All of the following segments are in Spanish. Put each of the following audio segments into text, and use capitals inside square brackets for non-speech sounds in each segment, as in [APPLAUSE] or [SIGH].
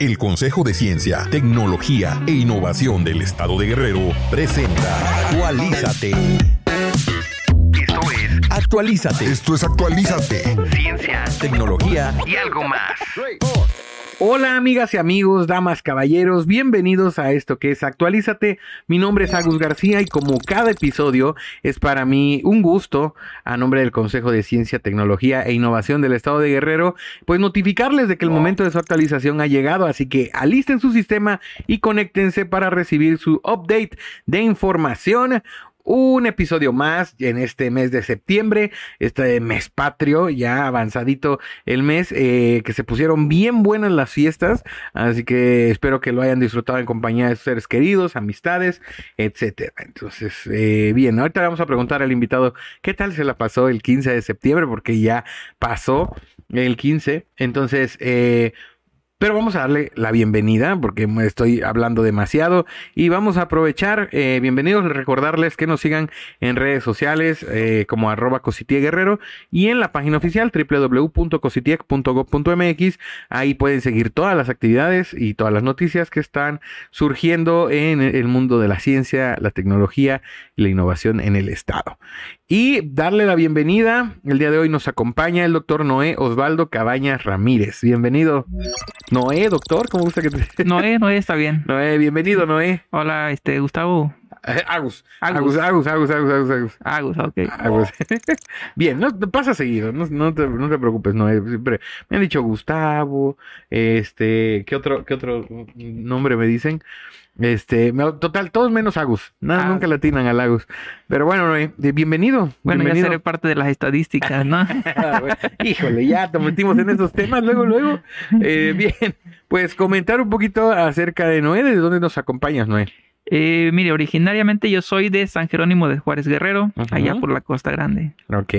El Consejo de Ciencia, Tecnología e Innovación del Estado de Guerrero presenta Actualízate. Esto es Actualízate. Esto es Actualízate. ciencia Tecnología y algo más. Hola amigas y amigos, damas, caballeros, bienvenidos a esto que es Actualízate. Mi nombre es Agus García y como cada episodio es para mí un gusto, a nombre del Consejo de Ciencia, Tecnología e Innovación del Estado de Guerrero, pues notificarles de que el momento de su actualización ha llegado, así que alisten su sistema y conéctense para recibir su update de información un episodio más en este mes de septiembre, este mes patrio, ya avanzadito el mes, eh, que se pusieron bien buenas las fiestas, así que espero que lo hayan disfrutado en compañía de sus seres queridos, amistades, etcétera. Entonces, eh, bien, ahorita vamos a preguntar al invitado qué tal se la pasó el 15 de septiembre, porque ya pasó el 15, entonces, eh, pero vamos a darle la bienvenida porque me estoy hablando demasiado y vamos a aprovechar. Eh, bienvenidos, recordarles que nos sigan en redes sociales eh, como arroba Cositie Guerrero y en la página oficial www.cositiec.gov.mx. Ahí pueden seguir todas las actividades y todas las noticias que están surgiendo en el mundo de la ciencia, la tecnología y la innovación en el Estado. Y darle la bienvenida. El día de hoy nos acompaña el doctor Noé Osvaldo Cabañas Ramírez. Bienvenido. Noé, doctor, ¿cómo gusta que te... Noé, Noé está bien. Noé, bienvenido, Noé. Hola, este, Gustavo. Eh, Agus. Agus, Agus, Agus, Agus, Agus, Agus. Agus, ok. Agus. [LAUGHS] Bien, no pasa seguido, no, no, te, no te preocupes, Noé. Siempre me han dicho Gustavo, este, ¿qué otro, qué otro nombre me dicen? Este, total, todos menos Agus. Nada, Ah. nunca le atinan al Agus. Pero bueno, Noé, eh, bienvenido. Bueno, ya bienvenido. seré parte de las estadísticas, ¿no? [LAUGHS] Ah. Híjole, ya te metimos en esos temas luego, luego. Eh, bien, pues comentar un poquito acerca de Noé, ¿de dónde nos acompañas, Noé? Eh, mire, originariamente yo soy de San Jerónimo de Juárez Guerrero, allá por la Costa Grande. Ok.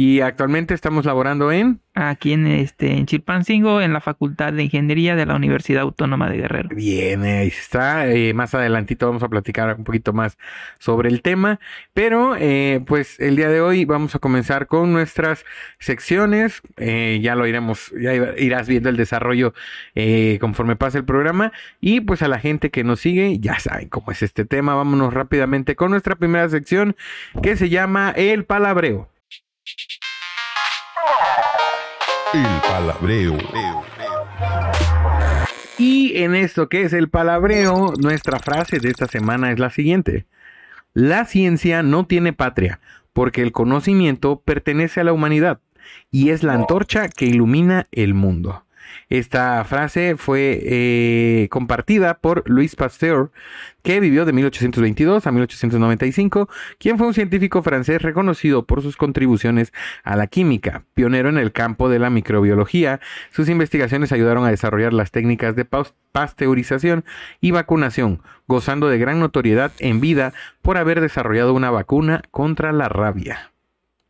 Y actualmente estamos laborando en... Aquí en este en Chilpancingo, en la Facultad de Ingeniería de la Universidad Autónoma de Guerrero. Bien, ahí está. Eh, más adelantito vamos a platicar un poquito más sobre el tema. Pero, eh, pues el día de hoy vamos a comenzar con nuestras secciones. Eh, ya lo iremos, ya irás viendo el desarrollo eh, conforme pase el programa. Y pues a la gente que nos sigue, ya saben cómo es este tema. Vámonos rápidamente con nuestra primera sección que se llama El Palabreo. El palabreo. Y en esto que es el palabreo, nuestra frase de esta semana es la siguiente. La ciencia no tiene patria, porque el conocimiento pertenece a la humanidad y es la antorcha que ilumina el mundo. Esta frase fue eh, compartida por Louis Pasteur, que vivió de 1822 a 1895, quien fue un científico francés reconocido por sus contribuciones a la química, pionero en el campo de la microbiología. Sus investigaciones ayudaron a desarrollar las técnicas de pasteurización y vacunación, gozando de gran notoriedad en vida por haber desarrollado una vacuna contra la rabia.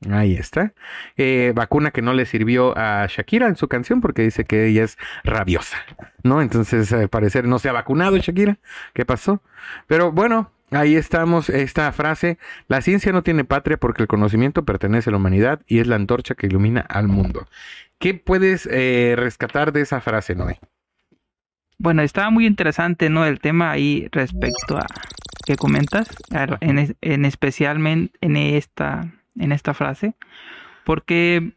Ahí está. Eh, vacuna que no le sirvió a Shakira en su canción porque dice que ella es rabiosa, ¿no? Entonces, al parecer no se ha vacunado Shakira. ¿Qué pasó? Pero bueno, ahí estamos. Esta frase, la ciencia no tiene patria porque el conocimiento pertenece a la humanidad y es la antorcha que ilumina al mundo. ¿Qué puedes eh, rescatar de esa frase, Noé? Bueno, estaba muy interesante, ¿no? El tema ahí respecto a que comentas, en, en especialmente en esta, en esta frase, porque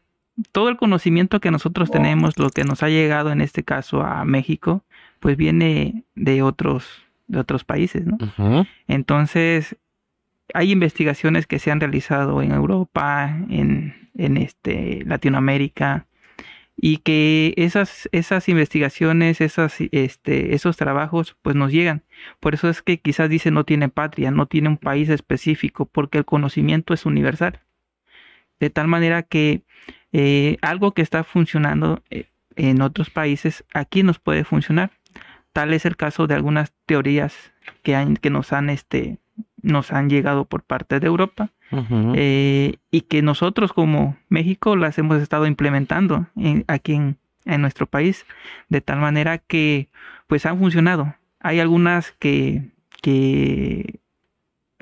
todo el conocimiento que nosotros tenemos, lo que nos ha llegado en este caso a México, pues viene de otros, de otros países. Entonces, hay investigaciones que se han realizado en Europa, en, en este, Latinoamérica, y que esas, esas investigaciones, esas, este, esos trabajos, pues nos llegan. Por eso es que quizás dice no tiene patria, no tiene un país específico, porque el conocimiento es universal. De tal manera que eh, algo que está funcionando eh, en otros países, aquí nos puede funcionar. Tal es el caso de algunas teorías que, han, que nos han este, nos han llegado por parte de Europa eh, y que nosotros como México las hemos estado implementando en- aquí en, en nuestro país de tal manera que pues han funcionado. Hay algunas que, que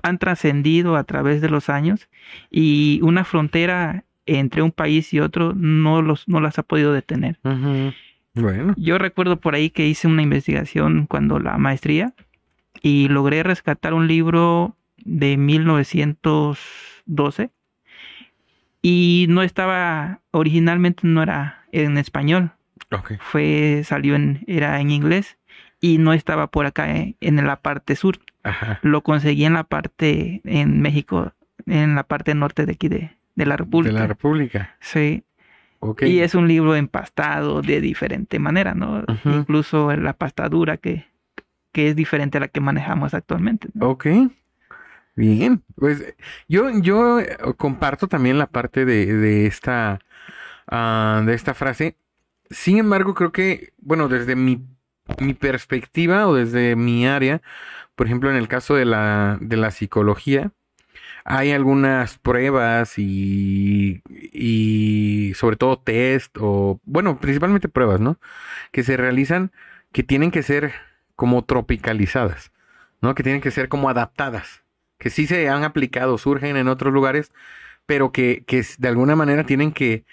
han trascendido a través de los años y una frontera entre un país y otro no, los, no las ha podido detener. Bueno. Yo recuerdo por ahí que hice una investigación cuando la maestría y logré rescatar un libro de 1912 y no estaba originalmente no era en español Ok. fue salió en era en inglés y no estaba por acá eh, en la parte sur Ajá. lo conseguí en la parte en México en la parte norte de aquí de, de la De República la República. sí Ok. y es un libro empastado de diferente manera no incluso la pastadura que que es diferente a la que manejamos actualmente ¿no? Ok. Bien. Pues yo, yo eh, comparto también la parte de, de esta ah, de esta frase. Sin embargo, creo que, bueno, desde mi, mi perspectiva o desde mi área, por ejemplo, en el caso de la, de la psicología, hay algunas pruebas y, y sobre todo test o, bueno, principalmente pruebas, ¿no? Que se realizan que tienen que ser como tropicalizadas, ¿no? Que tienen que ser como adaptadas, que sí se han aplicado, surgen en otros lugares, pero que, que de alguna manera tienen que,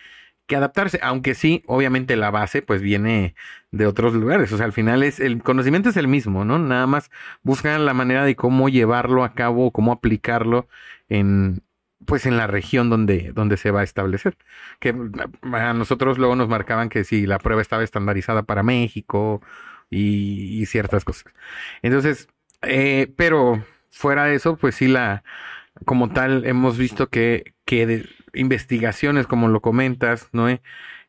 que adaptarse, aunque sí, obviamente la base pues viene de otros lugares, o sea, al final es el conocimiento es el mismo, ¿no? Nada más buscan la manera de cómo llevarlo a cabo, cómo aplicarlo en pues en la región donde, donde se va a establecer. Que a nosotros luego nos marcaban que si la prueba estaba estandarizada para México y, ciertas cosas. Entonces, eh, pero fuera de eso, pues sí la, como tal, hemos visto que, que investigaciones, como lo comentas, ¿no?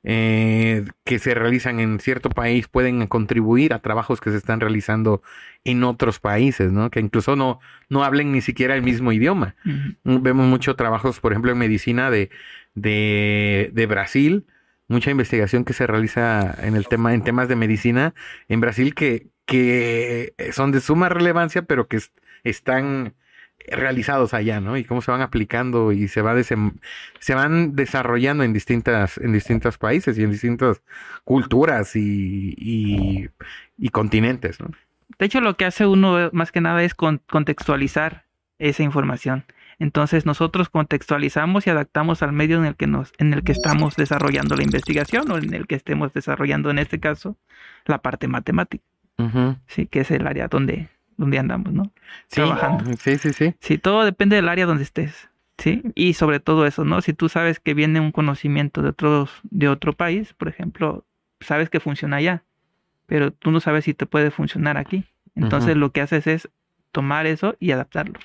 Que se realizan en cierto país pueden contribuir a trabajos que se están realizando en otros países, ¿no? Que incluso no, no hablen ni siquiera el mismo idioma. Ujú. Vemos muchos trabajos, por ejemplo, en medicina de, de, de Brasil, mucha investigación que se realiza en el tema, en temas de medicina en Brasil que, que son de suma relevancia, pero que es- están realizados allá, ¿no? Y cómo se van aplicando y se va se van desarrollando en distintas, en distintos países y en distintas culturas y, y, y continentes, ¿no? De hecho, lo que hace uno eh, más que nada es con- contextualizar esa información. Entonces nosotros contextualizamos y adaptamos al medio en el que nos, en el que estamos desarrollando la investigación o en el que estemos desarrollando, en este caso, la parte matemática, sí, que es el área donde, donde andamos, ¿no? Sí, Trabajando. [LAUGHS] sí, sí, sí. Sí, todo depende del área donde estés, sí, y sobre todo eso, ¿no? Si tú sabes que viene un conocimiento de otros, de otro país, por ejemplo, sabes que funciona allá, pero tú no sabes si te puede funcionar aquí. Entonces lo que haces es tomar eso y adaptarlo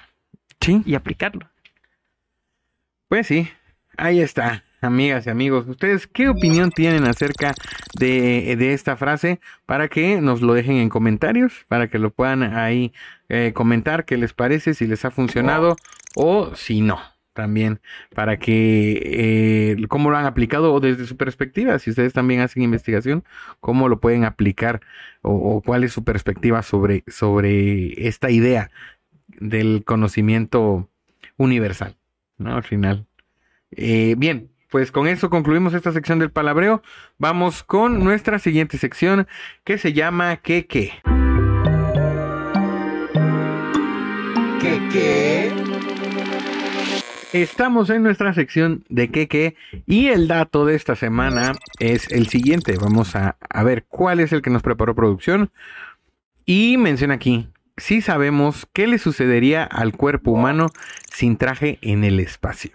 Sí. y aplicarlo. Pues sí, ahí está, amigas y amigos. ¿Ustedes qué opinión tienen acerca de, de esta frase? Para que nos lo dejen en comentarios, para que lo puedan ahí eh, comentar qué les parece, si les ha funcionado o si no. También para que eh, cómo lo han aplicado o desde su perspectiva, si ustedes también hacen investigación, cómo lo pueden aplicar o, cuál es su perspectiva sobre, sobre esta idea del conocimiento universal. ¿no? Al final. Eh, bien, pues con eso concluimos esta sección del palabreo. Vamos con nuestra siguiente sección que se llama ¿Qué qué? ¿Qué qué? Estamos en nuestra sección de qué qué y el dato de esta semana es el siguiente. Vamos a, a ver cuál es el que nos preparó producción. Y menciona aquí, si sabemos qué le sucedería al cuerpo humano sin traje en el espacio.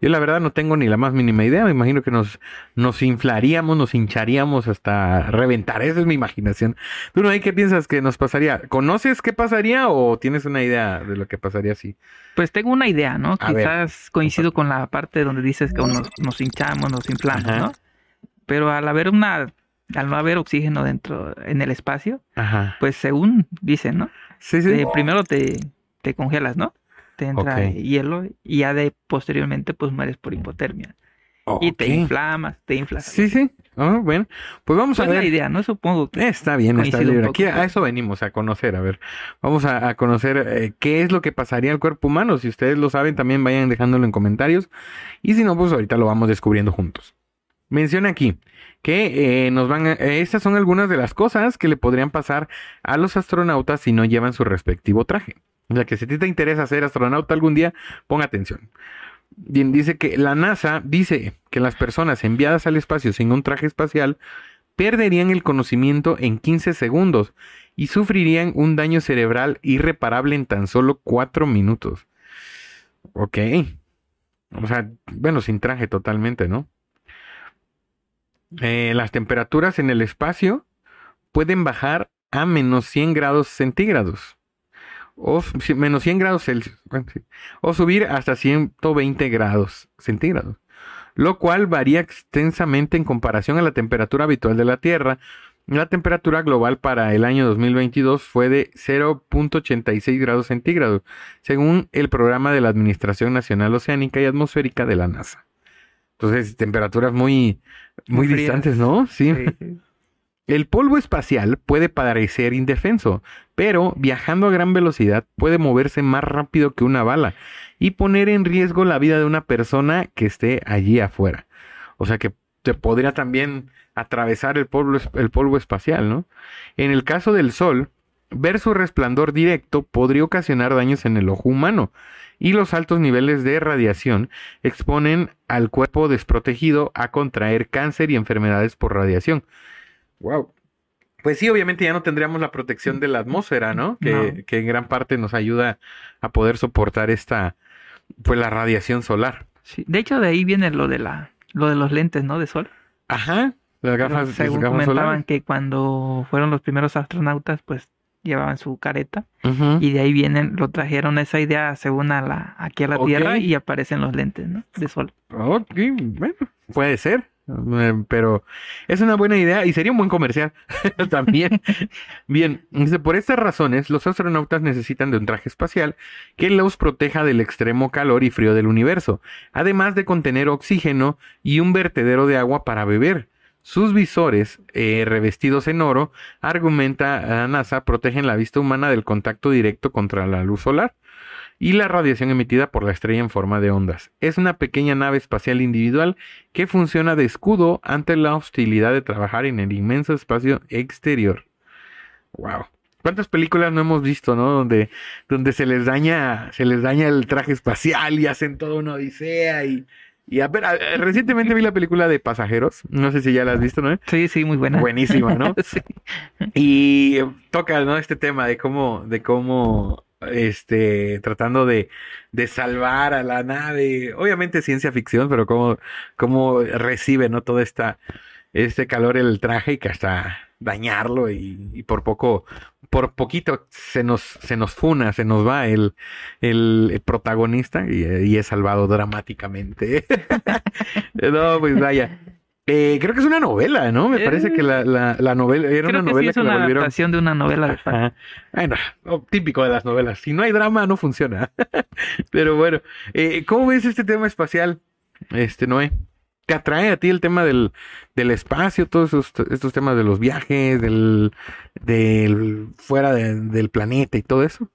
Yo la verdad no tengo ni la más mínima idea, me imagino que nos, nos inflaríamos, nos hincharíamos hasta reventar, esa es mi imaginación. ¿Tú no hay qué piensas que nos pasaría? ¿Conoces qué pasaría o tienes una idea de lo que pasaría si? Pues tengo una idea, ¿no? A ver. Quizás coincido con la parte donde dices que nos, nos hinchamos, nos inflamos, Ajá. ¿no? Pero al haber una, al no haber oxígeno dentro, en el espacio, Ajá. pues según dicen, ¿no? Sí, sí. Te- primero te, te congelas, ¿no? Te entra hielo y ya de posteriormente pues mueres por hipotermia. Y te inflamas, te inflas. Sí, sí. Ah, bueno, pues vamos Pues a la ver. idea, ¿no? Supongo que... Está bien, está libre. Aquí a eso venimos, a conocer, a ver. Vamos a, a conocer eh, qué es lo que pasaría al cuerpo humano. Si ustedes lo saben, también vayan dejándolo en comentarios. Y si no, pues ahorita lo vamos descubriendo juntos. Menciona aquí que eh, nos van a- eh, estas son algunas de las cosas que le podrían pasar a los astronautas si no llevan su respectivo traje. O sea que si te interesa ser astronauta algún día, ponga atención. Dice que la NASA dice que las personas enviadas al espacio sin un traje espacial perderían el conocimiento en 15 segundos y sufrirían un daño cerebral irreparable en tan solo 4 minutos. Ok. O sea, bueno, sin traje totalmente, ¿no? Eh, las temperaturas en el espacio pueden bajar a menos 100 grados centígrados. O menos 100 grados Celsius. O subir hasta 120 grados centígrados. Lo cual varía extensamente en comparación a la temperatura habitual de la Tierra. La temperatura global para el año 2022 fue de 0.86 grados centígrados, según el programa de la Administración Nacional Oceánica y Atmosférica de la NASA. Entonces, temperaturas muy, muy distantes, ¿no? Sí. El polvo espacial puede parecer indefenso, pero viajando a gran velocidad puede moverse más rápido que una bala y poner en riesgo la vida de una persona que esté allí afuera. O sea que te podría también atravesar el polvo, el polvo espacial, ¿no? En el caso del Sol, ver su resplandor directo podría ocasionar daños en el ojo humano y los altos niveles de radiación exponen al cuerpo desprotegido a contraer cáncer y enfermedades por radiación. Wow. Pues sí, obviamente ya no tendríamos la protección de la atmósfera, ¿no? Que, No. que en gran parte nos ayuda a poder soportar esta, pues la radiación solar. Sí. De hecho, de ahí viene lo de la, lo de los lentes, ¿no? De sol. Ajá. Las Pero gafas, las según gafas comentaban solares. que cuando fueron los primeros astronautas, pues llevaban su careta Ujú. y de ahí vienen, lo trajeron esa idea según a la, aquí a la. Tierra y aparecen los lentes, ¿no? De sol. Ok, bueno, puede ser. Eh, Pero es una buena idea y sería un buen comercial [LAUGHS] también. Bien, por estas razones, los astronautas necesitan de un traje espacial que los proteja del extremo calor y frío del universo, además de contener oxígeno y un vertedero de agua para beber. Sus visores, eh, revestidos en oro, argumenta la NASA, protegen la vista humana del contacto directo contra la luz solar y la radiación emitida por la estrella en forma de ondas. Es una pequeña nave espacial individual que funciona de escudo ante la hostilidad de trabajar en el inmenso espacio exterior. Wow. ¿Cuántas películas no hemos visto, no? Donde, donde se les daña, se les daña el traje espacial y hacen toda una odisea y, y a ver, a- recientemente vi la película de Pasajeros. No sé si ya la has visto, ¿no? Sí, sí, muy buena. Buenísima, ¿no? [LAUGHS] Sí. Y toca, ¿no? Este tema de cómo, de cómo, este, tratando de, de salvar a la nave. Obviamente ciencia ficción, pero cómo, cómo recibe, ¿no? Todo esta, este calor el traje y que hasta dañarlo y, y por poco, por poquito se nos, se nos funa, se nos va el, el, protagonista y, y es salvado dramáticamente. [LAUGHS] no, pues vaya. Eh, creo que es una novela, ¿no? Me Eh, parece que la, la, la novela era Creo una que sí novela es que la una volvieron. adaptación de una novela de. Bueno, típico de las novelas. Si no hay drama, no funciona. [LAUGHS] Pero bueno, eh, ¿cómo ves este tema espacial, este Noé? ¿Te atrae a ti el tema del, del espacio, todos esos- estos temas de los viajes, del, del fuera de- del planeta y todo eso?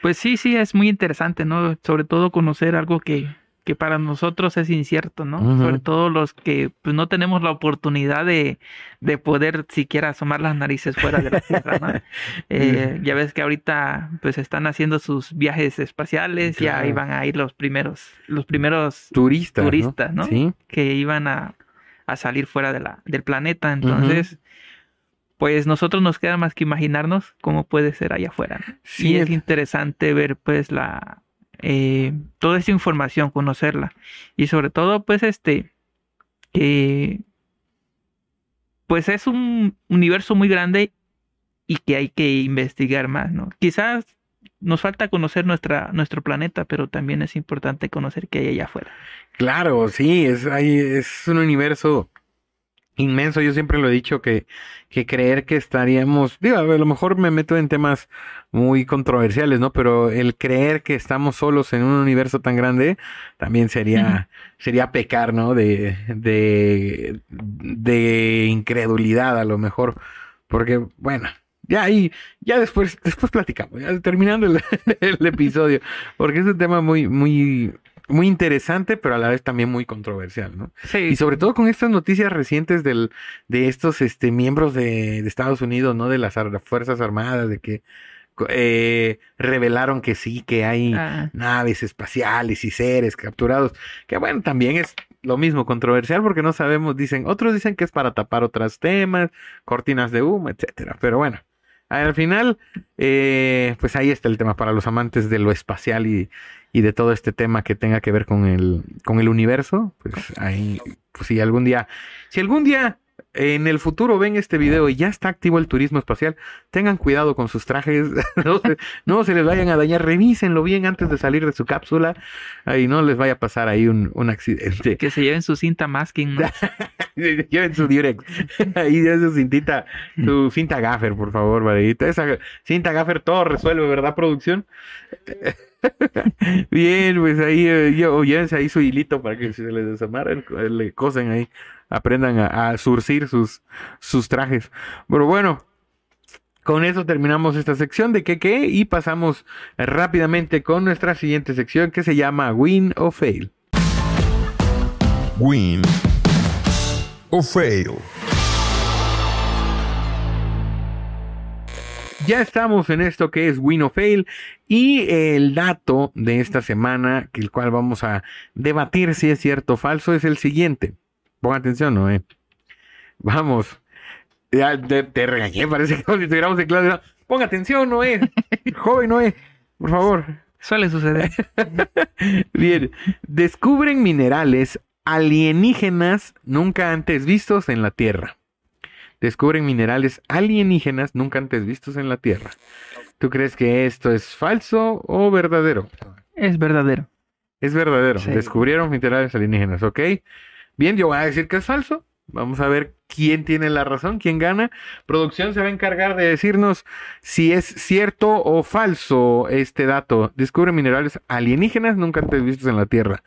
Pues sí, sí, es muy interesante, ¿no? Sobre todo conocer algo que, que para nosotros es incierto, ¿no? Sobre todo los que pues no tenemos la oportunidad de, de poder siquiera asomar las narices fuera de la Tierra, ¿no? [LAUGHS] Eh, ya ves que ahorita pues están haciendo sus viajes espaciales, ya Claro. iban a ir los primeros, los primeros Turistas. Turistas, ¿no? Sí. que iban a, a salir fuera de la, del planeta. Entonces, pues nosotros nos queda más que imaginarnos cómo puede ser allá afuera. ¿no? Sí, y es es- interesante ver pues la eh, toda esa información, conocerla. Y sobre todo, pues este, que pues es un universo muy grande y que hay que investigar más, ¿no? Quizás nos falta conocer nuestra, nuestro planeta, pero también es importante conocer qué hay allá afuera. Claro, sí, es, es un universo inmenso. Yo siempre lo he dicho que, que creer que estaríamos, digo, a lo mejor me meto en temas muy controversiales, ¿no? Pero el creer que estamos solos en un universo tan grande también sería, sería pecar, ¿no? De, de, de incredulidad a lo mejor. Porque, bueno, ya ahí, ya después, después platicamos, ya terminando el, [LAUGHS] el episodio, porque es un tema muy, muy, muy interesante, pero a la vez también muy controversial, ¿no? Sí, Y sobre todo con estas noticias recientes del, de estos este, miembros de, de Estados Unidos, ¿no? De las ar- Fuerzas Armadas, de que eh, revelaron que sí, que hay Ah, naves espaciales y seres capturados, que bueno, también es lo mismo, controversial porque no sabemos, dicen, otros dicen que es para tapar otros temas, cortinas de humo, etcétera. Pero bueno, al final, eh, pues ahí está el tema para los amantes de lo espacial y, y de todo este tema que tenga que ver con el, con el universo. Pues ahí, pues si algún día, si algún día en el futuro ven este video y ya está activo el turismo espacial, tengan cuidado con sus trajes, [LAUGHS] no se, no se les vayan a dañar, revísenlo bien antes de salir de su cápsula y no les vaya a pasar ahí un, un accidente. Que se lleven su cinta masking, ¿no? [LAUGHS] Lleven su Durex, [LAUGHS] ahí ya su cintita, su cinta gaffer, por favor, varita. Esa cinta gaffer todo resuelve, ¿verdad, producción? Bien, pues ahí, eh, yo, llévense ahí su hilito para que se les desamarren, le cosen ahí, aprendan a, a surcir sus, sus trajes. Pero bueno, con eso terminamos esta sección de qué qué y pasamos rápidamente con nuestra siguiente sección que se llama Win o Fail. Win o fail. Ya estamos en esto que es Win o Fail y el dato de esta semana, que el cual vamos a debatir si es cierto o falso, es el siguiente. Ponga atención, Noé. Vamos. Ya te, te regañé, parece que [LAUGHS] como si estuviéramos en clase. Ponga atención, Noé. [LAUGHS] Joven Noé, por favor. Suele suceder. [LAUGHS] Bien. Descubren minerales alienígenas nunca antes vistos en la Tierra. Descubren minerales alienígenas nunca antes vistos en la Tierra. ¿Tú crees que esto es falso o verdadero? Es verdadero. Es verdadero. Sí. Descubrieron minerales alienígenas, ¿ok? Bien, yo voy a decir que es falso. Vamos a ver quién tiene la razón, quién gana. Producción se va a encargar de decirnos si es cierto o falso este dato. Descubre minerales alienígenas nunca antes vistos en la Tierra.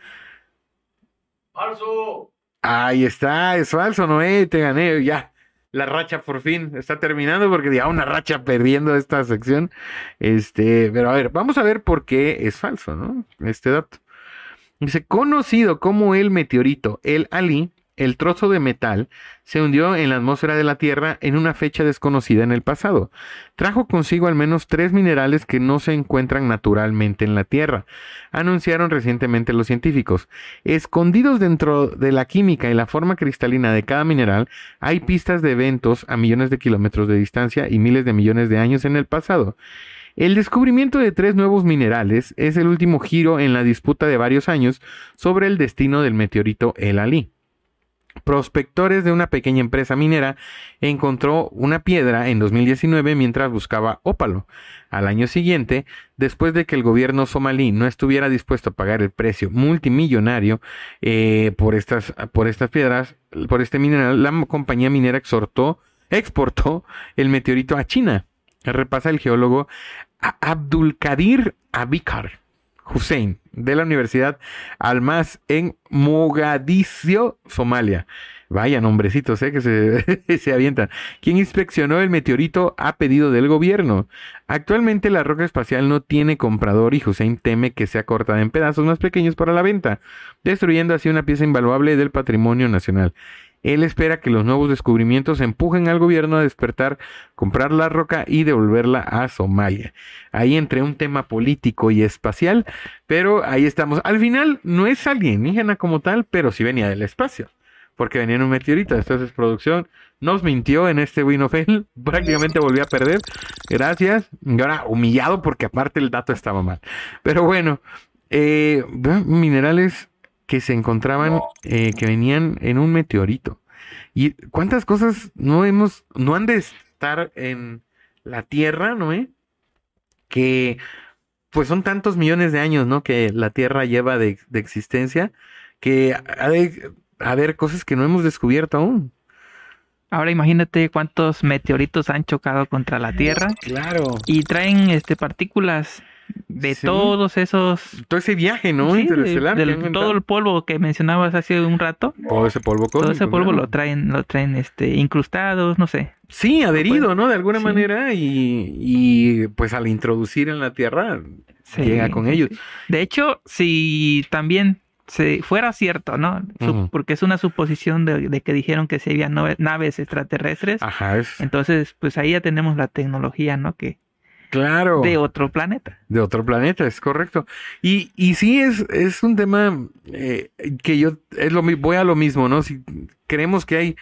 ¡Falso! Ahí está, es falso, Noé, te gané, ya. La racha por fin está terminando porque ya una racha perdiendo esta sección. Este, pero a ver, vamos a ver por qué es falso, ¿no? Este dato. Dice, conocido como el meteorito, el Ali, el trozo de metal, se hundió en la atmósfera de la Tierra en una fecha desconocida en el pasado. Trajo consigo al menos tres minerales que no se encuentran naturalmente en la Tierra, anunciaron recientemente los científicos. Escondidos dentro de la química y la forma cristalina de cada mineral, hay pistas de eventos a millones de kilómetros de distancia y miles de millones de años en el pasado. El descubrimiento de tres nuevos minerales es el último giro en la disputa de varios años sobre el destino del meteorito El Ali. Prospectores de una pequeña empresa minera encontró una piedra en 2019 mientras buscaba ópalo. Al año siguiente, después de que el gobierno somalí no estuviera dispuesto a pagar el precio multimillonario eh, por, estas, por estas piedras, por este mineral, la compañía minera exhortó, exportó el meteorito a China. Repasa el geólogo Abdulkadir Abikar. Hussein de la Universidad Almas en Mogadiscio, Somalia. Vaya nombrecitos, ¿eh? que se, [LAUGHS] se avientan. Quien inspeccionó el meteorito a pedido del gobierno. Actualmente la roca espacial no tiene comprador y Hussein teme que sea cortada en pedazos más pequeños para la venta, destruyendo así una pieza invaluable del patrimonio nacional. Él espera que los nuevos descubrimientos empujen al gobierno a despertar, comprar la roca y devolverla a Somalia. Ahí entre un tema político y espacial, pero ahí estamos. Al final no es alienígena como tal, pero sí venía del espacio, porque venía en un meteorito. Entonces producción nos mintió en este Win of Fail, [LAUGHS] prácticamente volvió a perder. Gracias. Y ahora humillado porque aparte el dato estaba mal. Pero bueno, eh, minerales que se encontraban, eh, que venían en un meteorito. ¿Y cuántas cosas no hemos, no han de estar en la Tierra, no? Eh? Que pues son tantos millones de años, ¿no? Que la Tierra lleva de, de existencia, que ha de haber cosas que no hemos descubierto aún. Ahora imagínate cuántos meteoritos han chocado contra la Tierra Claro. y traen este partículas de Sí. todos esos Todo ese viaje, ¿no? Sí, de- Interestelar. todo el polvo que mencionabas hace un rato. Todo ese polvo Todo ese cósmico, polvo claro. lo traen, lo traen este incrustados, no sé. Sí, adherido, ¿no? De alguna Sí. manera y, y pues al introducir en la Tierra Sí, llega con ellos. De hecho, si también se fuera cierto, ¿no? Su-. Porque es una suposición de, de que dijeron que se había naves extraterrestres. Ajá, es... Entonces, pues ahí ya tenemos la tecnología, ¿no? Que, Claro. de otro planeta. De otro planeta, es correcto. Y, y sí es, es un tema eh, que yo es lo voy a lo mismo, ¿no? Si creemos que hay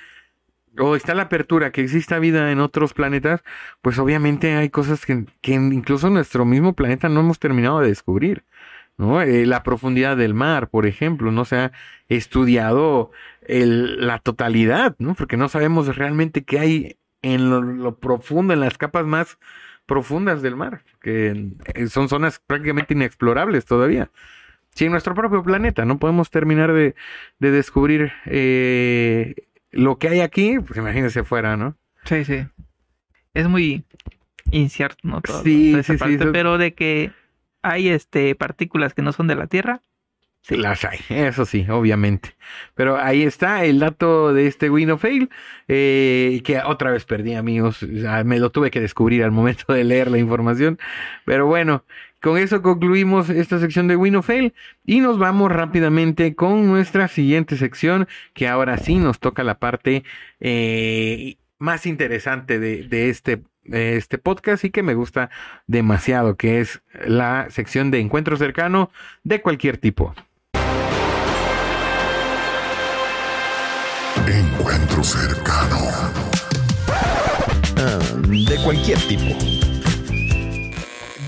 o está la apertura que exista vida en otros planetas, pues obviamente hay cosas que, que incluso en nuestro mismo planeta no hemos terminado de descubrir. ¿no? Eh, la profundidad del mar, por ejemplo, no se ha estudiado el- la totalidad, ¿no? Porque no sabemos realmente qué hay en lo, lo profundo, en las capas más profundas del mar, que eh, son zonas prácticamente inexplorables todavía. Si en nuestro propio planeta no podemos terminar de, de descubrir eh, lo que hay aquí, pues imagínense fuera, ¿no? Sí, sí. Es muy incierto, ¿no? Todo- Sí, sí, parte, Pero de que hay este partículas que no son de la Tierra, Sí. Las hay, eso sí, obviamente. Pero ahí está el dato de este Win of Fail, eh, que otra vez perdí, amigos. Me lo tuve que descubrir al momento de leer la información. Pero bueno, con eso concluimos esta sección de Win of Fail y nos vamos rápidamente con nuestra siguiente sección, que ahora sí nos toca la parte eh, más interesante de, de este, este podcast y que me gusta demasiado, que es la sección de encuentro cercano de cualquier tipo. Encuentro cercano. Ah, de cualquier tipo.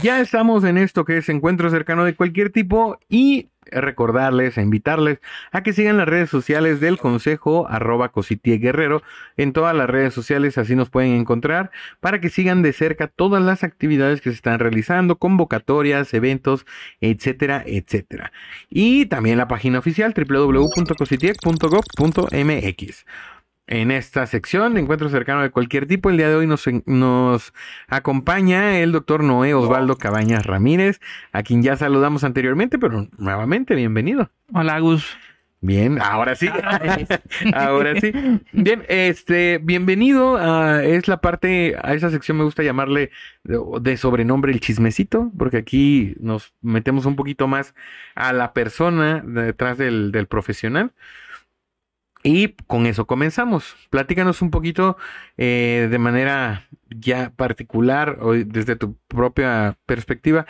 Ya estamos en esto que es encuentro cercano de cualquier tipo y recordarles, e invitarles a que sigan las redes sociales del Consejo arroba Cositie Guerrero en todas las redes sociales, así nos pueden encontrar para que sigan de cerca todas las actividades que se están realizando, convocatorias, eventos, etcétera, etcétera. Y también la página oficial www.cositie.gov.mx. En esta sección de encuentro cercano de cualquier tipo, el día de hoy nos, nos acompaña el doctor Noé Osvaldo Cabañas Ramírez, a quien ya saludamos anteriormente, pero nuevamente bienvenido. Hola, Gus. Bien, ahora sí. [LAUGHS] ahora sí. Bien, este, bienvenido a, es la parte, a esa sección me gusta llamarle de, de sobrenombre el chismecito, porque aquí nos metemos un poquito más a la persona detrás del, del profesional. Y con eso comenzamos. Platícanos un poquito eh, de manera ya particular o desde tu propia perspectiva,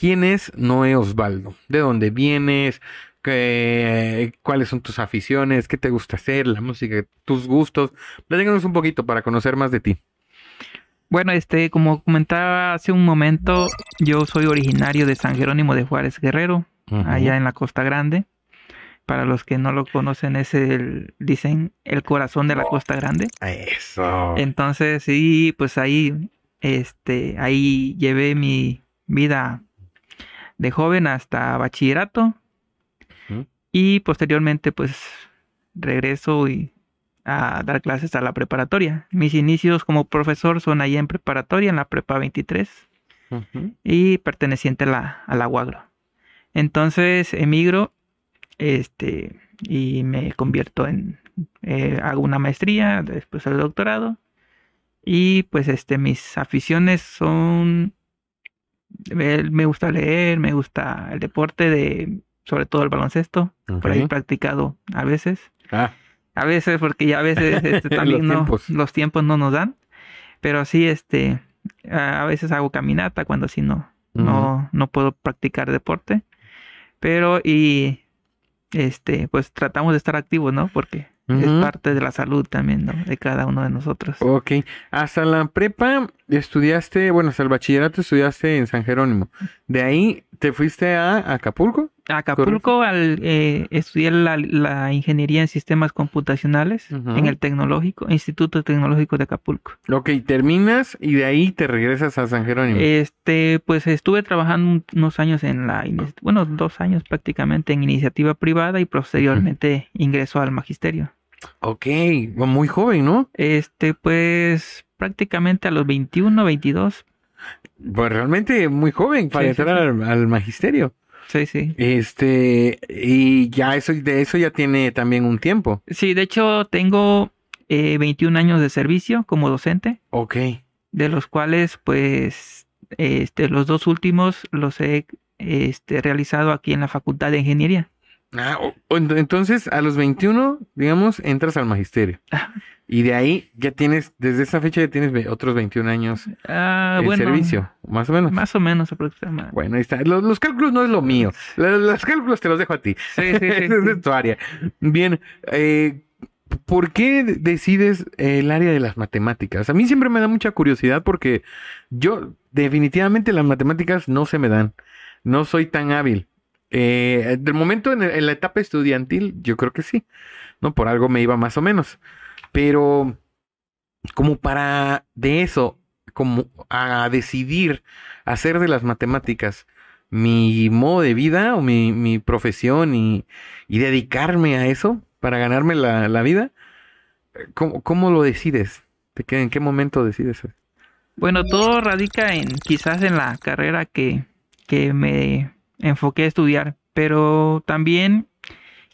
¿quién es Noé Osvaldo? ¿De dónde vienes? ¿Qué, ¿Cuáles son tus aficiones? ¿Qué te gusta hacer? La música, tus gustos. Platícanos un poquito para conocer más de ti. Bueno, este, como comentaba hace un momento, yo soy originario de San Jerónimo de Juárez Guerrero, allá en la Costa Grande. Para los que no lo conocen, es el, dicen, el corazón de la Costa Grande. Eso. Entonces, sí, pues ahí, este, ahí llevé mi vida de joven hasta bachillerato. Y posteriormente, pues, regreso y a dar clases a la preparatoria. Mis inicios como profesor son ahí en preparatoria, en la prepa 23 Ujú. y perteneciente a la, a la UAGRO. Entonces emigro este, y me convierto en, eh, hago una maestría, después el doctorado y pues este, mis aficiones son, eh, me gusta leer, me gusta el deporte de, sobre todo el baloncesto, por ahí practicado a veces. Ah, A veces, porque ya a veces este, [LAUGHS] también Los no, tiempos. los tiempos no nos dan. Pero sí, este, a a veces hago caminata cuando sí no, no, no puedo practicar deporte. Pero y este, pues tratamos de estar activos, ¿no? Porque es parte de la salud también, ¿no? De cada uno de nosotros. Ok. Hasta la prepa estudiaste, bueno, hasta el bachillerato estudiaste en San Jerónimo. De ahí te fuiste a Acapulco. A Acapulco al, eh, estudié la, la ingeniería en sistemas computacionales en el tecnológico, Instituto Tecnológico de Acapulco. Ok, terminas y de ahí te regresas a San Jerónimo. Este, pues estuve trabajando un- unos años en la, ini- bueno, dos años prácticamente en iniciativa privada y posteriormente ingresó al magisterio. Ok, muy joven, ¿no? Este, pues prácticamente a los 21, 22. Pues realmente muy joven para Sí, sí, entrar sí. Al, al magisterio. Sí, sí. Este, y ya eso, de eso ya tiene también un tiempo. Sí, de hecho tengo eh, 21 años de servicio como docente, Ok. de los cuales pues este, los dos últimos los he este, realizado aquí en la Facultad de Ingeniería. Ah, o- o ent- entonces a los 21, digamos, entras al magisterio. [LAUGHS] Y de ahí ya tienes, desde esa fecha ya tienes otros 21 añños Ah, en bueno, servicio, más o menos. más o menos aproximadamente. Bueno, ahí está. Los, los cálculos no es lo mío. Los, los cálculos te los dejo a ti. Sí, sí, sí, [LAUGHS] es tu área. Bien, eh, ¿por qué decides el área de las matemáticas? A mí siempre me da mucha curiosidad porque yo definitivamente las matemáticas no se me dan. No soy tan hábil. Eh, del momento en, la etapa estudiantil, yo creo que sí. No, por algo me iba más o menos. Pero como para de eso, como a decidir hacer de las matemáticas mi modo de vida o mi, mi profesión y, y dedicarme a eso para ganarme la, la vida, ¿cómo, cómo lo decides? ¿De qué, ¿En qué momento decides? Bueno, todo radica en quizás en la carrera que, que me enfoqué a estudiar, pero también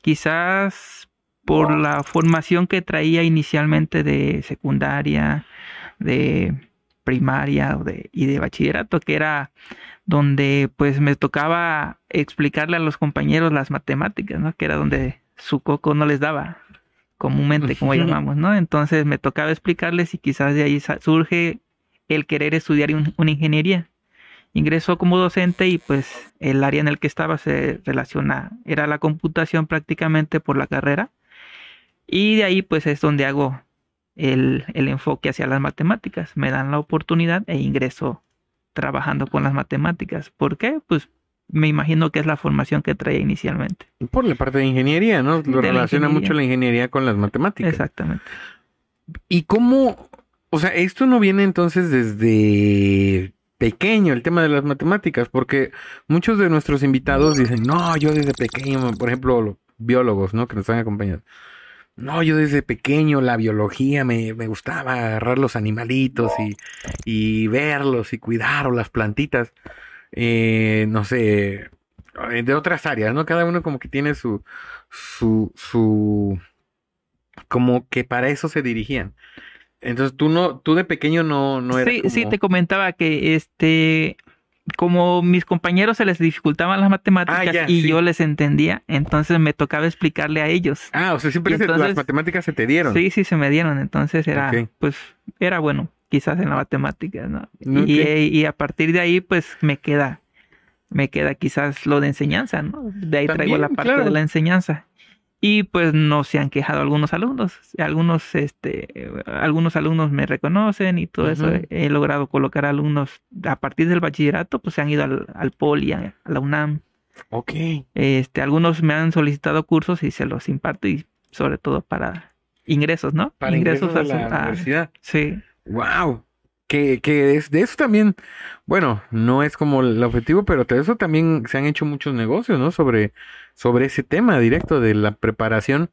quizás por la formación que traía inicialmente de secundaria, de primaria de, y de bachillerato, que era donde pues me tocaba explicarle a los compañeros las matemáticas, ¿no? Que era donde su coco no les daba, comúnmente como llamamos, ¿no? Entonces me tocaba explicarles y quizás de ahí surge el querer estudiar un- una ingeniería. Ingresó como docente y pues el área en el que estaba se relaciona, era la computación prácticamente por la carrera. Y de ahí pues es donde hago el, el enfoque hacia las matemáticas. Me dan la oportunidad e ingreso trabajando con las matemáticas. ¿Por qué? Pues me imagino que es la formación que traía inicialmente. Por la parte de ingeniería, ¿no? Lo De relaciona mucho la ingeniería con las matemáticas. Exactamente. ¿Y cómo? O sea, esto no viene entonces desde pequeño, el tema de las matemáticas, porque muchos de nuestros invitados dicen, no, yo desde pequeño, por ejemplo, los biólogos, ¿no? Que nos han acompañado. No, yo desde pequeño la biología me, me gustaba agarrar los animalitos y, y verlos y cuidar o las plantitas. Eh, no sé, eh, de otras áreas, ¿no? Cada uno como que tiene su, su, su, como que para eso se dirigían. Entonces tú no, tú de pequeño no, no eras sí, sí, te comentaba que este, como mis compañeros se les dificultaban las matemáticas Ah, ya, y sí. yo les entendía, entonces me tocaba explicarle a ellos. Ah, o sea, siempre se- las entonces- matemáticas se te dieron. Sí, sí, se me dieron, entonces era, pues, era bueno, quizás en la matemática, ¿no? Y, eh, y a partir de ahí, pues, me queda, me queda quizás lo de enseñanza, ¿no? De ahí traigo la parte claro. de la enseñanza. Y pues no se han quejado algunos alumnos, algunos, este, algunos alumnos me reconocen y todo eso. He logrado colocar alumnos a partir del bachillerato, pues se han ido al, al Poli, a, a la UNAM. Ok. Este, algunos me han solicitado cursos y se los imparto y sobre todo para ingresos, ¿no? Para ingresos a su- la a- universidad. sí, Wow. Que, que es, de eso también, bueno, no es como el objetivo, pero de eso también se han hecho muchos negocios, ¿no? Sobre, sobre ese tema directo de la preparación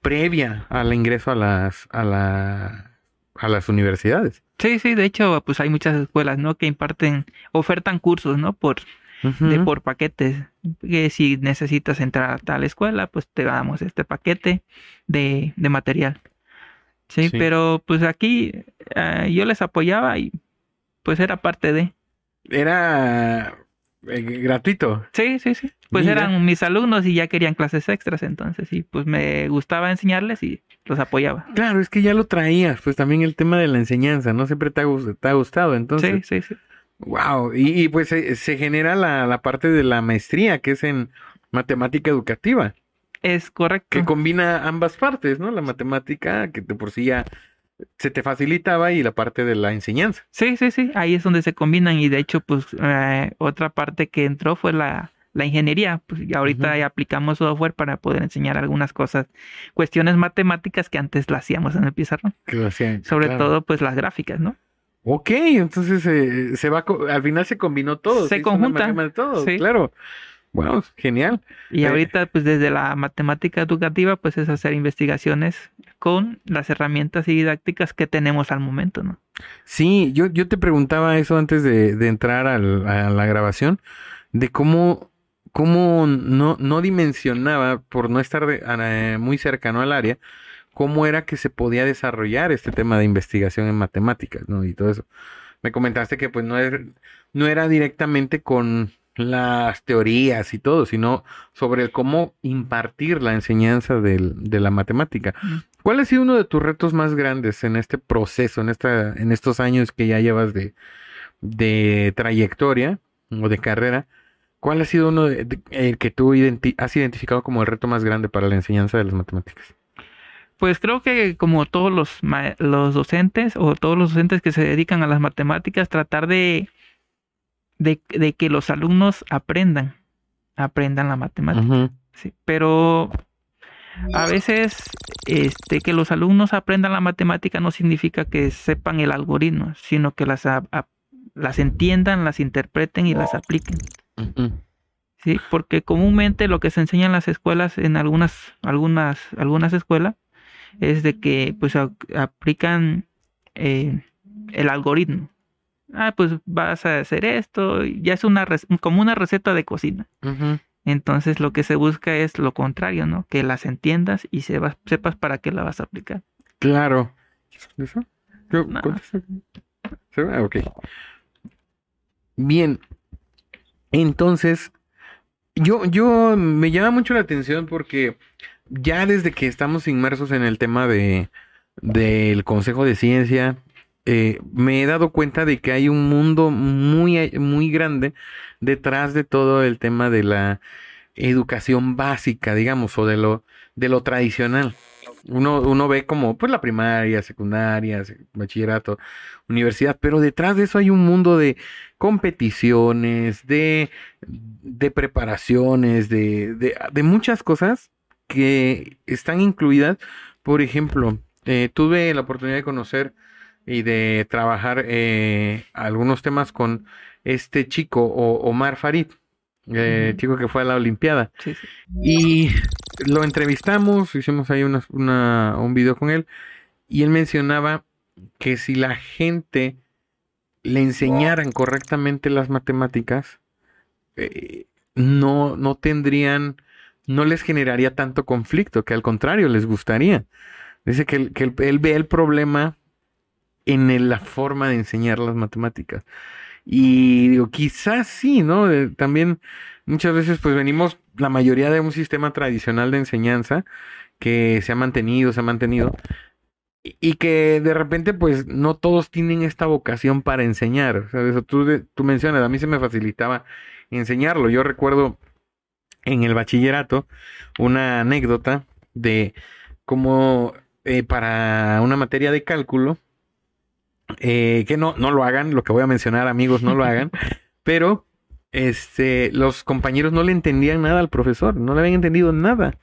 previa al ingreso a las, a la, a las universidades. sí, sí. De hecho, pues hay muchas escuelas, ¿no? Que imparten, ofertan cursos, ¿no? Por de por paquetes. Que si necesitas entrar a tal escuela, pues te damos este paquete de, de material. Sí, Sí. pero pues aquí eh, yo les apoyaba y pues era parte de. Era eh, gratuito. Sí, sí, sí. Pues Mira. eran mis alumnos y ya querían clases extras, entonces sí, pues me gustaba enseñarles y los apoyaba. Claro, es que ya lo traías, pues también el tema de la enseñanza, ¿no? Siempre te ha, te ha gustado, entonces. sí, sí, sí. Wow, y, y, pues se, se genera la, la parte de la maestría, que es en matemática educativa, Es correcto. que combina ambas partes, ¿no? La matemática, que de por sí ya se te facilitaba, y la parte de la enseñanza. Sí, sí, sí, ahí es donde se combinan y de hecho, pues eh, otra parte que entró fue la, la ingeniería. Pues y ahorita ya aplicamos software para poder enseñar algunas cosas, cuestiones matemáticas que antes las hacíamos en el pizarrón, Que lo hacían, sobre claro. todo pues las gráficas, ¿no? Ok, entonces eh, se va, al final se combinó todo. Se una conjunta, todo, sí. claro. Wow, genial. Y Eh. ahorita pues desde la matemática educativa pues es hacer investigaciones con las herramientas y didácticas que tenemos al momento, ¿no? Sí, yo, yo te preguntaba eso antes de, de entrar al- a la grabación, de cómo, cómo no, no dimensionaba, por no estar de- muy cercano al área, cómo era que se podía desarrollar este tema de investigación en matemáticas, ¿no? Y todo eso. Me comentaste que pues no era, no era directamente con, las teorías y todo, sino sobre cómo impartir la enseñanza del- de la matemática. ¿Cuál ha sido uno de tus retos más grandes en este proceso, en esta, en estos años que ya llevas de, de trayectoria o de carrera? ¿Cuál ha sido uno de- de- el que tú identi- has identificado como el reto más grande para la enseñanza de las matemáticas? Pues creo que como todos los, los docentes o todos los docentes que se dedican a las matemáticas, tratar de, de, de que los alumnos aprendan, aprendan la matemática. Sí. Pero a veces este, que los alumnos aprendan la matemática no significa que sepan el algoritmo, sino que las, a- a- las entiendan, las interpreten y las apliquen. Sí, porque comúnmente lo que se enseña en las escuelas, en algunas, algunas, algunas escuelas, es de que pues a- aplican eh, el algoritmo. Ah, pues vas a hacer esto, ya es una como una receta de cocina. Entonces lo que se busca es lo contrario, ¿no? Que las entiendas y sepas, sepas para qué la vas a aplicar. Claro. ¿Eso? ¿Qué- No. cuánto se- va? Ok. Bien. Entonces, yo, yo me llama mucho la atención porque ya desde que estamos inmersos en el tema de del Consejo de Ciencia, eh, me he dado cuenta de que hay un mundo muy, muy grande detrás de todo el tema de la educación básica, digamos, o de lo, de lo tradicional. Uno, uno ve como pues la primaria, secundaria, sec- bachillerato, universidad, pero detrás de eso hay un mundo de competiciones, de, de preparaciones, de, de, de muchas cosas que están incluidas. Por ejemplo, eh, tuve la oportunidad de conocer y de trabajar eh, algunos temas con este chico, o, Omar Farid, eh, chico que fue a la Olimpiada. Sí, sí. Y lo entrevistamos, hicimos ahí una- una- un video con él, y él mencionaba que si la gente le enseñaran correctamente las matemáticas, eh, no, no tendrían, no les generaría tanto conflicto, que al contrario, les gustaría. Dice que, que él- él ve el problema en la forma de enseñar las matemáticas. Y digo, quizás sí, ¿no? También muchas veces pues venimos la mayoría de un sistema tradicional de enseñanza que se ha mantenido, se ha mantenido, y que de repente pues no todos tienen esta vocación para enseñar. ¿sabes? Tú, tú mencionas, a mí se me facilitaba enseñarlo. Yo recuerdo en el bachillerato una anécdota de cómo eh, para una materia de cálculo, eh, que no, no lo hagan, lo que voy a mencionar amigos, no lo hagan, [LAUGHS] pero este, los compañeros no le entendían nada al profesor, no le habían entendido nada.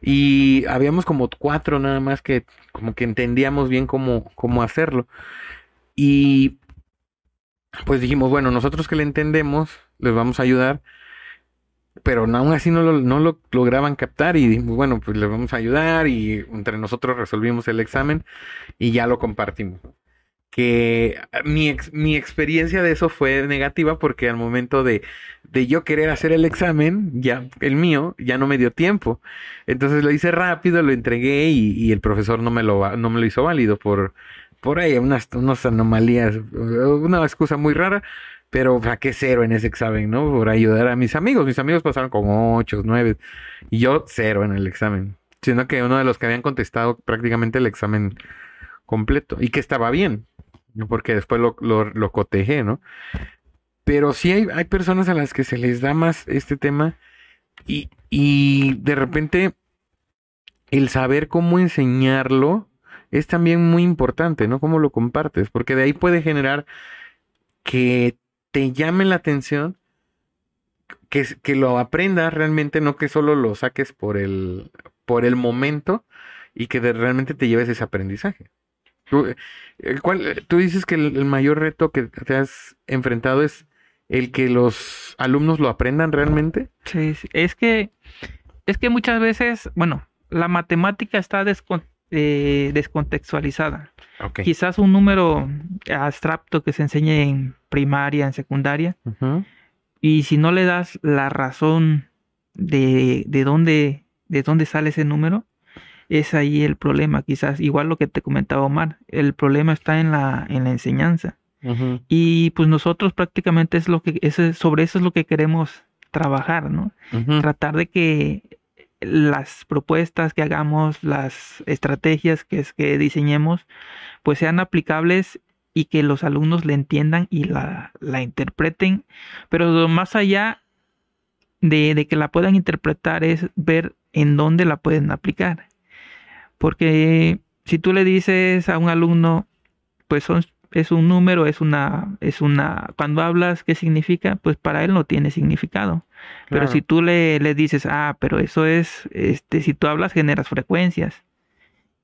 Y habíamos como cuatro nada más que como que entendíamos bien cómo, cómo hacerlo. Y pues dijimos, bueno, nosotros que le entendemos, les vamos a ayudar, pero aún así no lo, no lo lograban captar y dijimos, bueno, pues les vamos a ayudar y entre nosotros resolvimos el examen y ya lo compartimos. Que ah, mi, ex- mi experiencia de eso fue negativa porque al momento de, de yo querer hacer el examen, ya el mío, ya no me dio tiempo. Entonces lo hice rápido, lo entregué y, y el profesor no me lo, no me lo hizo válido por, por ahí, unas, unas anomalías, una excusa muy rara, pero saqué cero en ese examen, ¿no? Por ayudar a mis amigos. Mis amigos pasaron con ocho, nueve, y yo cero en el examen. Siendo que uno de los que habían contestado prácticamente el examen completo, y que estaba bien. Porque después lo, lo, lo cotejé, ¿no? Pero sí hay, hay personas a las que se les da más este tema y, y de repente el saber cómo enseñarlo es también muy importante, ¿no? Cómo lo compartes, porque de ahí puede generar que te llame la atención, que, que lo aprendas realmente, no que solo lo saques por el, por el momento y que realmente te lleves ese aprendizaje. Tú, eh, ¿cuál- tú dices que el, el mayor reto que te has enfrentado es el que los alumnos lo aprendan realmente. Sí, sí. Es que, es que muchas veces, bueno, la matemática está descon- eh, descontextualizada. Ok. Quizás un número abstracto que se enseñe en primaria, en secundaria, y si no le das la razón de, de dónde, de dónde sale ese número, es ahí el problema. Quizás igual lo que te comentaba Omar, el problema está en la, en la enseñanza. Y pues nosotros prácticamente es lo que, ese- sobre eso es lo que queremos trabajar, ¿no? Tratar de que las propuestas que hagamos, las estrategias que, es- que diseñemos, pues sean aplicables y que los alumnos la entiendan y la, la interpreten, pero más allá de, de que la puedan interpretar es ver en dónde la pueden aplicar. Porque si tú le dices a un alumno, pues son, es un número, es una, es una, cuando hablas, ¿qué significa? Pues para él no tiene significado. Pero Claro. si tú le, le dices, ah, pero eso es, este, si tú hablas, generas frecuencias.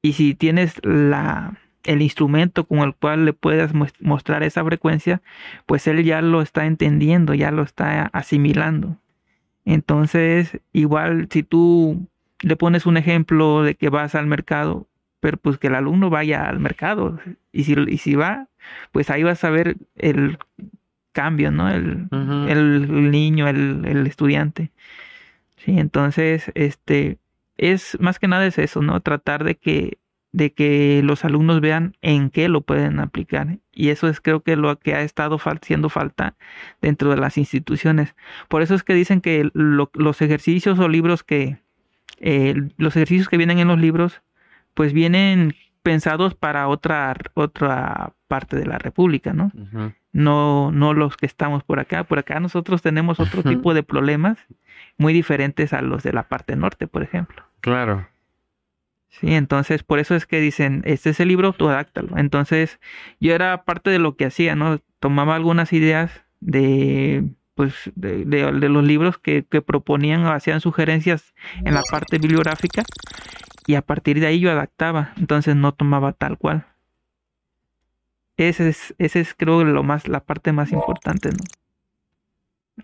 Y si tienes la, el instrumento con el cual le puedas mostrar esa frecuencia, pues él ya lo está entendiendo, ya lo está asimilando. Entonces, igual si tú le pones un ejemplo de que vas al mercado, pero pues que el alumno vaya al mercado. Y si, y si va, pues ahí vas a ver el cambio, ¿no? El, el niño, el, el estudiante. Sí, entonces, este, es más que nada es eso, ¿no? Tratar de que, de que los alumnos vean en qué lo pueden aplicar. Y eso es creo que lo que ha estado fal- haciendo falta dentro de las instituciones. Por eso es que dicen que lo- los ejercicios o libros que, eh, los ejercicios que vienen en los libros, pues vienen pensados para otra, otra parte de la República, ¿no? No, no los que estamos por acá. Por acá nosotros tenemos otro tipo de problemas muy diferentes a los de la parte norte, por ejemplo. Claro. Sí, entonces por eso es que dicen, este es el libro, tú adáctalo. Entonces yo era parte de lo que hacía, ¿no? Tomaba algunas ideas de pues de, de- los libros que, que proponían o hacían sugerencias en la parte bibliográfica y a partir de ahí yo adaptaba, entonces no tomaba tal cual. Ese es, ese es creo lo más, la parte más importante, ¿no?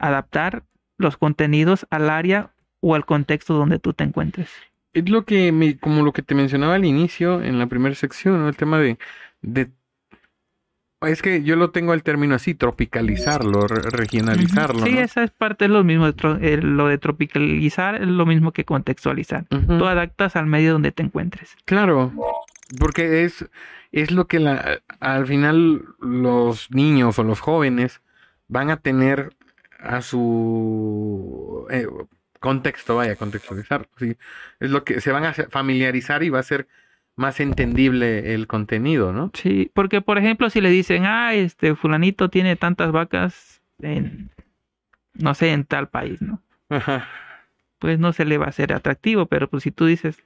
Adaptar los contenidos al área o al contexto donde tú te encuentres. Es lo que me, como lo que te mencionaba al inicio en la primera sección. El tema de es que yo lo tengo el término así, tropicalizarlo, re- regionalizarlo, Sí, ¿no? esa es parte de lo mismo. eh, lo de tropicalizar es lo mismo que contextualizar. Tú adaptas al medio donde te encuentres. Claro, porque es, es lo que la, al final los niños o los jóvenes van a tener a su eh, contexto, vaya, contextualizar, sí. Es lo que se van a familiarizar y va a ser más entendible el contenido, ¿no? Sí, porque por ejemplo, si le dicen, ah, este fulanito tiene tantas vacas en, no sé, en tal país, ¿no? Ajá. Pues no se le va a hacer atractivo, pero pues si tú dices,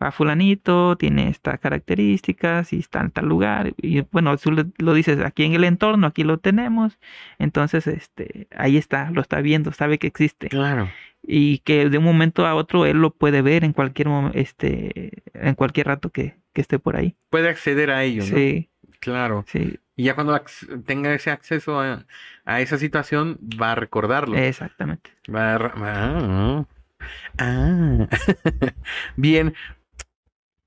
a fulanito tiene estas características y está en tal lugar, y bueno, tú lo dices aquí en el entorno, aquí lo tenemos, entonces este, ahí está, lo está viendo, sabe que existe. Claro. y que de un momento a otro él lo puede ver en cualquier este en cualquier rato que, que esté por ahí. Puede acceder a ello, ¿no? Sí, Claro. sí, Y ya cuando tenga ese acceso a, a esa situación, va a recordarlo. exactamente. Va a... re- Ah. Ah. [LAUGHS] Bien.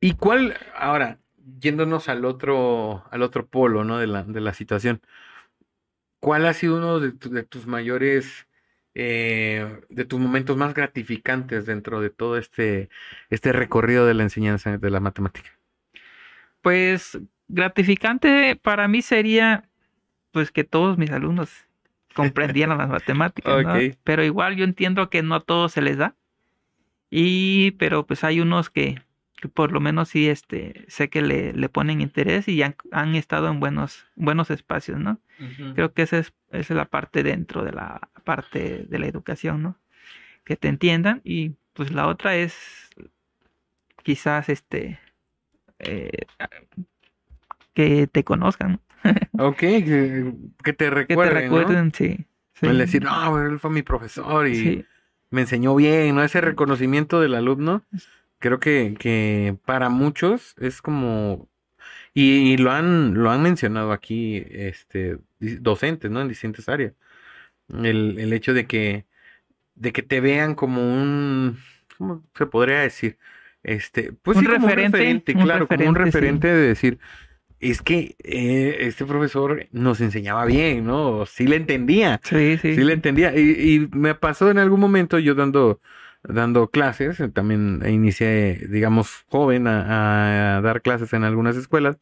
¿Y cuál, ahora, yéndonos al otro, al otro polo, ¿no? De la, de la situación, ¿cuál ha sido uno de, tu- de tus mayores, eh, de tus momentos más gratificantes dentro de todo este, este recorrido de la enseñanza de la matemática? Pues gratificante para mí sería pues que todos mis alumnos comprendieran las matemáticas, ¿no? [LAUGHS] Pero igual yo entiendo que no a todos se les da. Y pero pues hay unos que, que por lo menos sí este sé que le, le ponen interés y han, han estado en buenos buenos espacios, ¿no? Creo que esa es, esa es la parte dentro de la parte de la educación, ¿no? Que te entiendan y pues la otra es quizás este eh, que te conozcan, [LAUGHS] Ok, que, que te que te recuerden, ¿no? recuerden, sí. sí. El decir, no, él fue mi profesor y Sí, me enseñó bien, ¿no? Ese reconocimiento del alumno, creo que, que para muchos es como, y, y lo han, lo han mencionado aquí, este, docentes, ¿no? En distintas áreas. El, el hecho de que, de que te vean como un, ¿cómo se podría decir? Este, pues Un sí, como referente, un referente, un claro, como un referente, sí. referente de decir, es que eh, este profesor nos enseñaba bien, ¿no? Sí le entendía. sí, sí. Sí le entendía. Y, y me pasó en algún momento yo dando, dando clases, también inicié, digamos, joven a, a dar clases en algunas escuelas.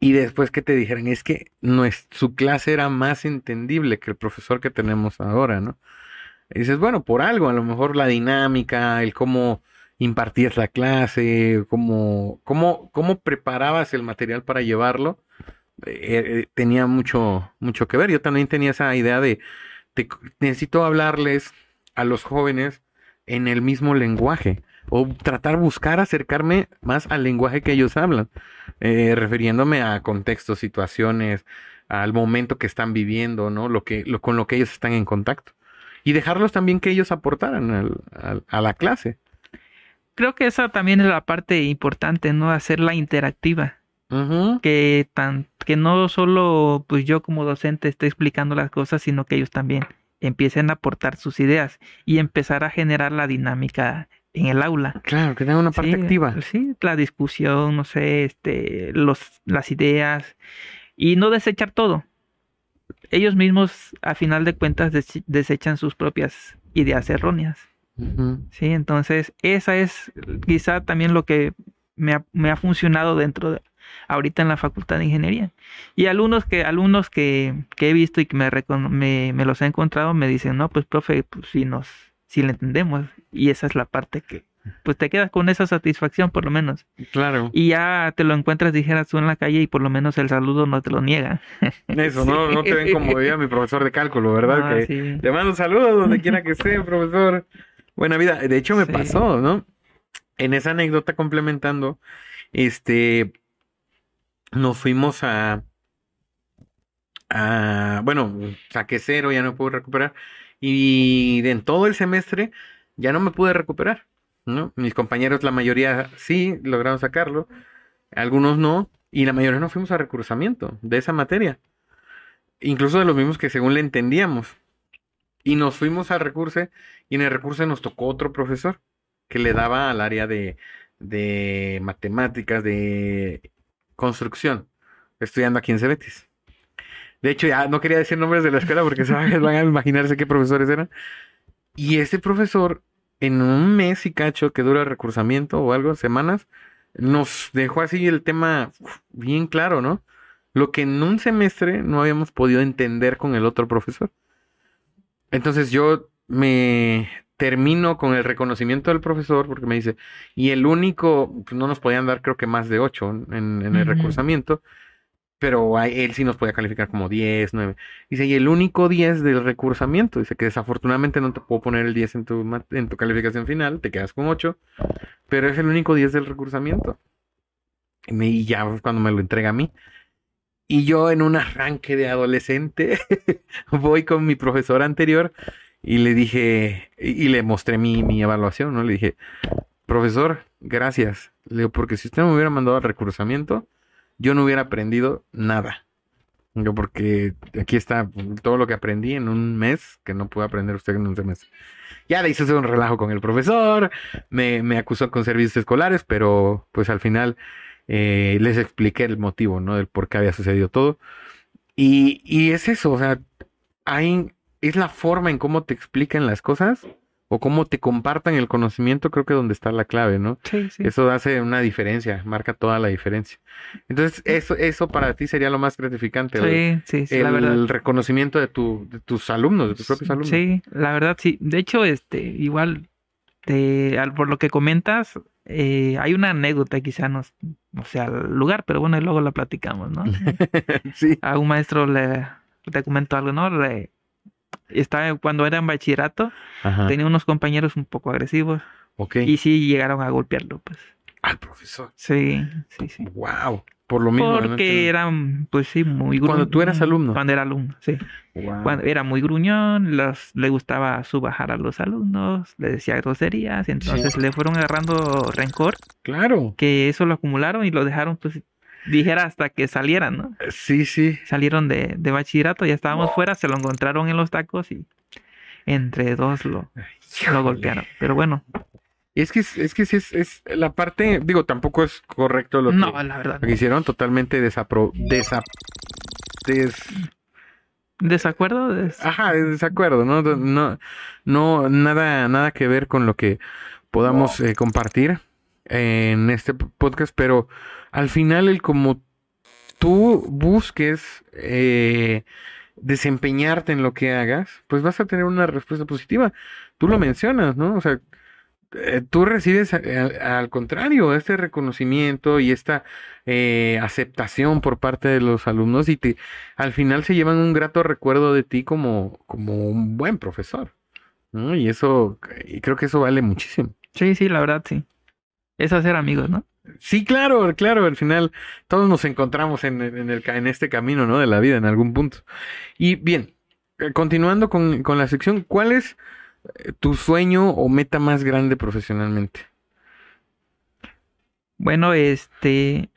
y después que te dijeran, es que su clase era más entendible que el profesor que tenemos ahora, ¿no? Y dices, bueno, por algo, a lo mejor la dinámica, el cómo impartías la clase, cómo, cómo, cómo preparabas el material para llevarlo, eh, eh, tenía mucho, mucho que ver. Yo también tenía esa idea de, c- necesito hablarles a los jóvenes en el mismo lenguaje o tratar buscar acercarme más al lenguaje que ellos hablan, eh, refiriéndome a contextos, situaciones, al momento que están viviendo, ¿no? Lo que, lo, con lo que ellos están en contacto. Y dejarlos también que ellos aportaran a la clase. Creo que esa también es la parte importante, ¿no? Hacerla interactiva. Que tan, que no solo pues yo como docente esté explicando las cosas, sino que ellos también empiecen a aportar sus ideas y empezar a generar la dinámica en el aula. Claro, que tenga una parte Sí, activa. Sí, la discusión, no sé, este, los, las ideas y no desechar todo. Ellos mismos, a final de cuentas, dese- desechan sus propias ideas erróneas. Sí, entonces esa es quizá también lo que me ha, me ha funcionado dentro de ahorita en la Facultad de Ingeniería. Y alumnos que alumnos que, que he visto y que me, me, me los he encontrado me dicen, no, pues profe, pues sí nos, sí le entendemos. Y esa es la parte que, pues te quedas con esa satisfacción por lo menos. Claro. Y ya te lo encuentras, dijeras tú en la calle y por lo menos el saludo no te lo niega. Eso, [LAUGHS] no, no te ven como veía mi profesor de cálculo, ¿verdad? Ah, que sí. te mando saludos donde quiera que esté, profesor. Buena vida. De hecho, me Sí. pasó, ¿no? En esa anécdota complementando, este, nos fuimos a, a, bueno, saqué cero, ya no pude recuperar. Y en todo el semestre ya no me pude recuperar, ¿no? Mis compañeros, la mayoría sí lograron sacarlo, algunos no, y la mayoría nos fuimos a recursamiento de esa materia. Incluso de los mismos que según le entendíamos. Y nos fuimos al recurso y en el recurso nos tocó otro profesor que le daba al área de, de matemáticas, de construcción, estudiando aquí en Cebetis. De hecho, ya no quería decir nombres de la escuela porque se van a imaginarse qué profesores eran. Y ese profesor, en un mes y cacho que dura el recursamiento o algo, semanas, nos dejó así el tema bien claro, ¿no? Lo que en un semestre no habíamos podido entender con el otro profesor. Entonces yo me termino con el reconocimiento del profesor porque me dice, y el único, pues no nos podían dar creo que más de 8 en, en el Ujú. recursamiento, pero a él sí nos podía calificar como 10, 9. Dice, y el único 10 del recursamiento, dice que desafortunadamente no te puedo poner el 10 en tu, en tu calificación final, te quedas con 8, pero es el único 10 del recursamiento. Y me- y ya cuando me lo entrega a mí. Y yo en un arranque de adolescente [LAUGHS] voy con mi profesor anterior y le dije, y, le mostré mi, mi evaluación, ¿no? Le dije, profesor, gracias. Le digo, porque si usted me hubiera mandado al recursamiento, yo no hubiera aprendido nada. Yo, porque aquí está todo lo que aprendí en un mes que no pudo aprender usted en un semestre. Ya le hice un relajo con el profesor, me, me acusó con servicios escolares, pero pues al final eh, les expliqué el motivo, ¿no? Del por qué había sucedido todo. Y, y es eso, o sea, hay, es la forma en cómo te explican las cosas o cómo te compartan el conocimiento, creo que donde está la clave, ¿no? Sí, sí. Eso hace una diferencia, marca toda la diferencia. Entonces, eso, eso para ti sería lo más gratificante, el, Sí, sí, sí, la el verdad. reconocimiento de, tu, de tus alumnos, de tus propios alumnos. Sí, la verdad sí. De hecho, este, igual, te- al- por lo que comentas, eh, hay una anécdota, quizá no, no sea el lugar, pero bueno, luego la platicamos, ¿no? [LAUGHS] sí. A un maestro le, te comento algo, ¿no? Le, estaba, cuando era en bachillerato, Ajá. tenía unos compañeros un poco agresivos Ok. y sí llegaron a golpearlo, pues. Al profesor. Sí, sí, sí. Wow. Por lo mismo. ¿no? Porque eran, pues sí, muy Cuando gru- tú eras alumno. Cuando era alumno, sí. Wow. Cuando era muy gruñón, los, le gustaba subajar a los alumnos, le decía groserías, entonces le fueron agarrando rencor, Claro. que eso lo acumularon y lo dejaron, pues, dijera hasta que salieran, ¿no? Sí, sí. Salieron de, de bachillerato, ya estábamos fuera, se lo encontraron en los tacos y entre dos lo, golpearon. Pero bueno, Es que, es, es que sí es, es la parte, digo, tampoco es correcto lo que, no, la verdad. lo que hicieron, totalmente desapro, desa, des, ¿Desacuerdo? Des- ajá, de desacuerdo, ¿no? No, no, nada, nada que ver con lo que podamos eh, compartir en este podcast, pero al final el como tú busques eh, desempeñarte en lo que hagas, pues vas a tener una respuesta positiva. Tú lo mencionas, ¿no? O sea, eh, tú recibes al, al contrario este reconocimiento y esta eh, aceptación por parte de los alumnos y te, al final se llevan un grato recuerdo de ti como, como un buen profesor. ¿no? Y eso, y creo que eso vale muchísimo. Sí, sí, la verdad, sí. Es hacer amigos, ¿no? Sí, claro, claro, al final todos nos encontramos en, en el, en este camino, ¿no? De la vida en algún punto. Y bien, eh, continuando con, con la sección, ¿cuál es eh, tu sueño o meta más grande profesionalmente? Bueno, este,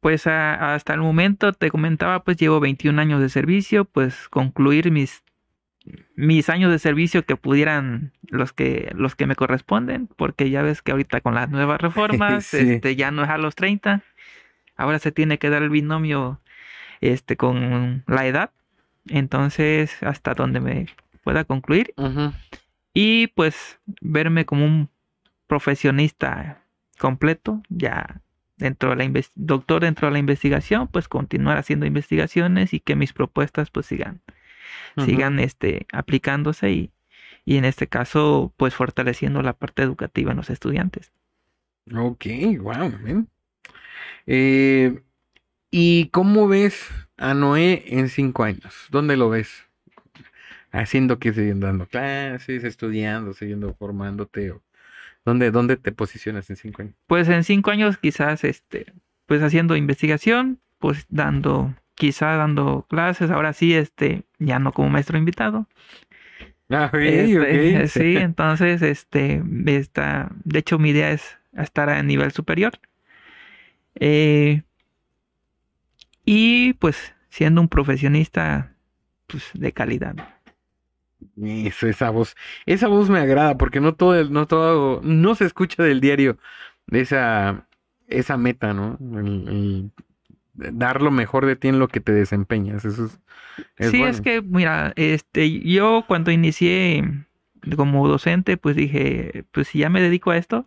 pues hasta el momento te comentaba, pues llevo 21 años de servicio, pues concluir mis mis años de servicio que pudieran los que los que me corresponden, porque ya ves que ahorita con las nuevas [LAUGHS] reformas, Sí. este ya no es a los 30. Ahora se tiene que dar el binomio este con la edad. Entonces, hasta donde me pueda concluir y pues verme como un profesionista completo, ya dentro de la doctor dentro de la investigación, pues continuar haciendo investigaciones y que mis propuestas pues sigan Sigan este aplicándose y, y en este caso pues fortaleciendo la parte educativa en los estudiantes. Ok, wow. Eh, ¿y cómo ves a Noé en cinco años? ¿Dónde lo ves? Haciendo que siguiendo dando clases, estudiando, siguiendo formándote. o- ¿Dónde, dónde te posicionas en cinco años? Pues en cinco años quizás este pues haciendo investigación, pues dando quizá dando clases, ahora sí este ya no como maestro invitado, Ah, ok, Este. [LAUGHS] Sí, entonces, este, está, de hecho, mi idea es estar a nivel superior. Eh, y pues, siendo un profesionista, pues, de calidad. Eso, esa voz, esa voz me agrada porque no todo, el- no todo, no se escucha del diario esa, esa meta, ¿no? El- el dar lo mejor de ti en lo que te desempeñas, eso es, es sí, bueno. es que, mira, este, yo cuando inicié como docente, pues dije, pues si ya me dedico a esto,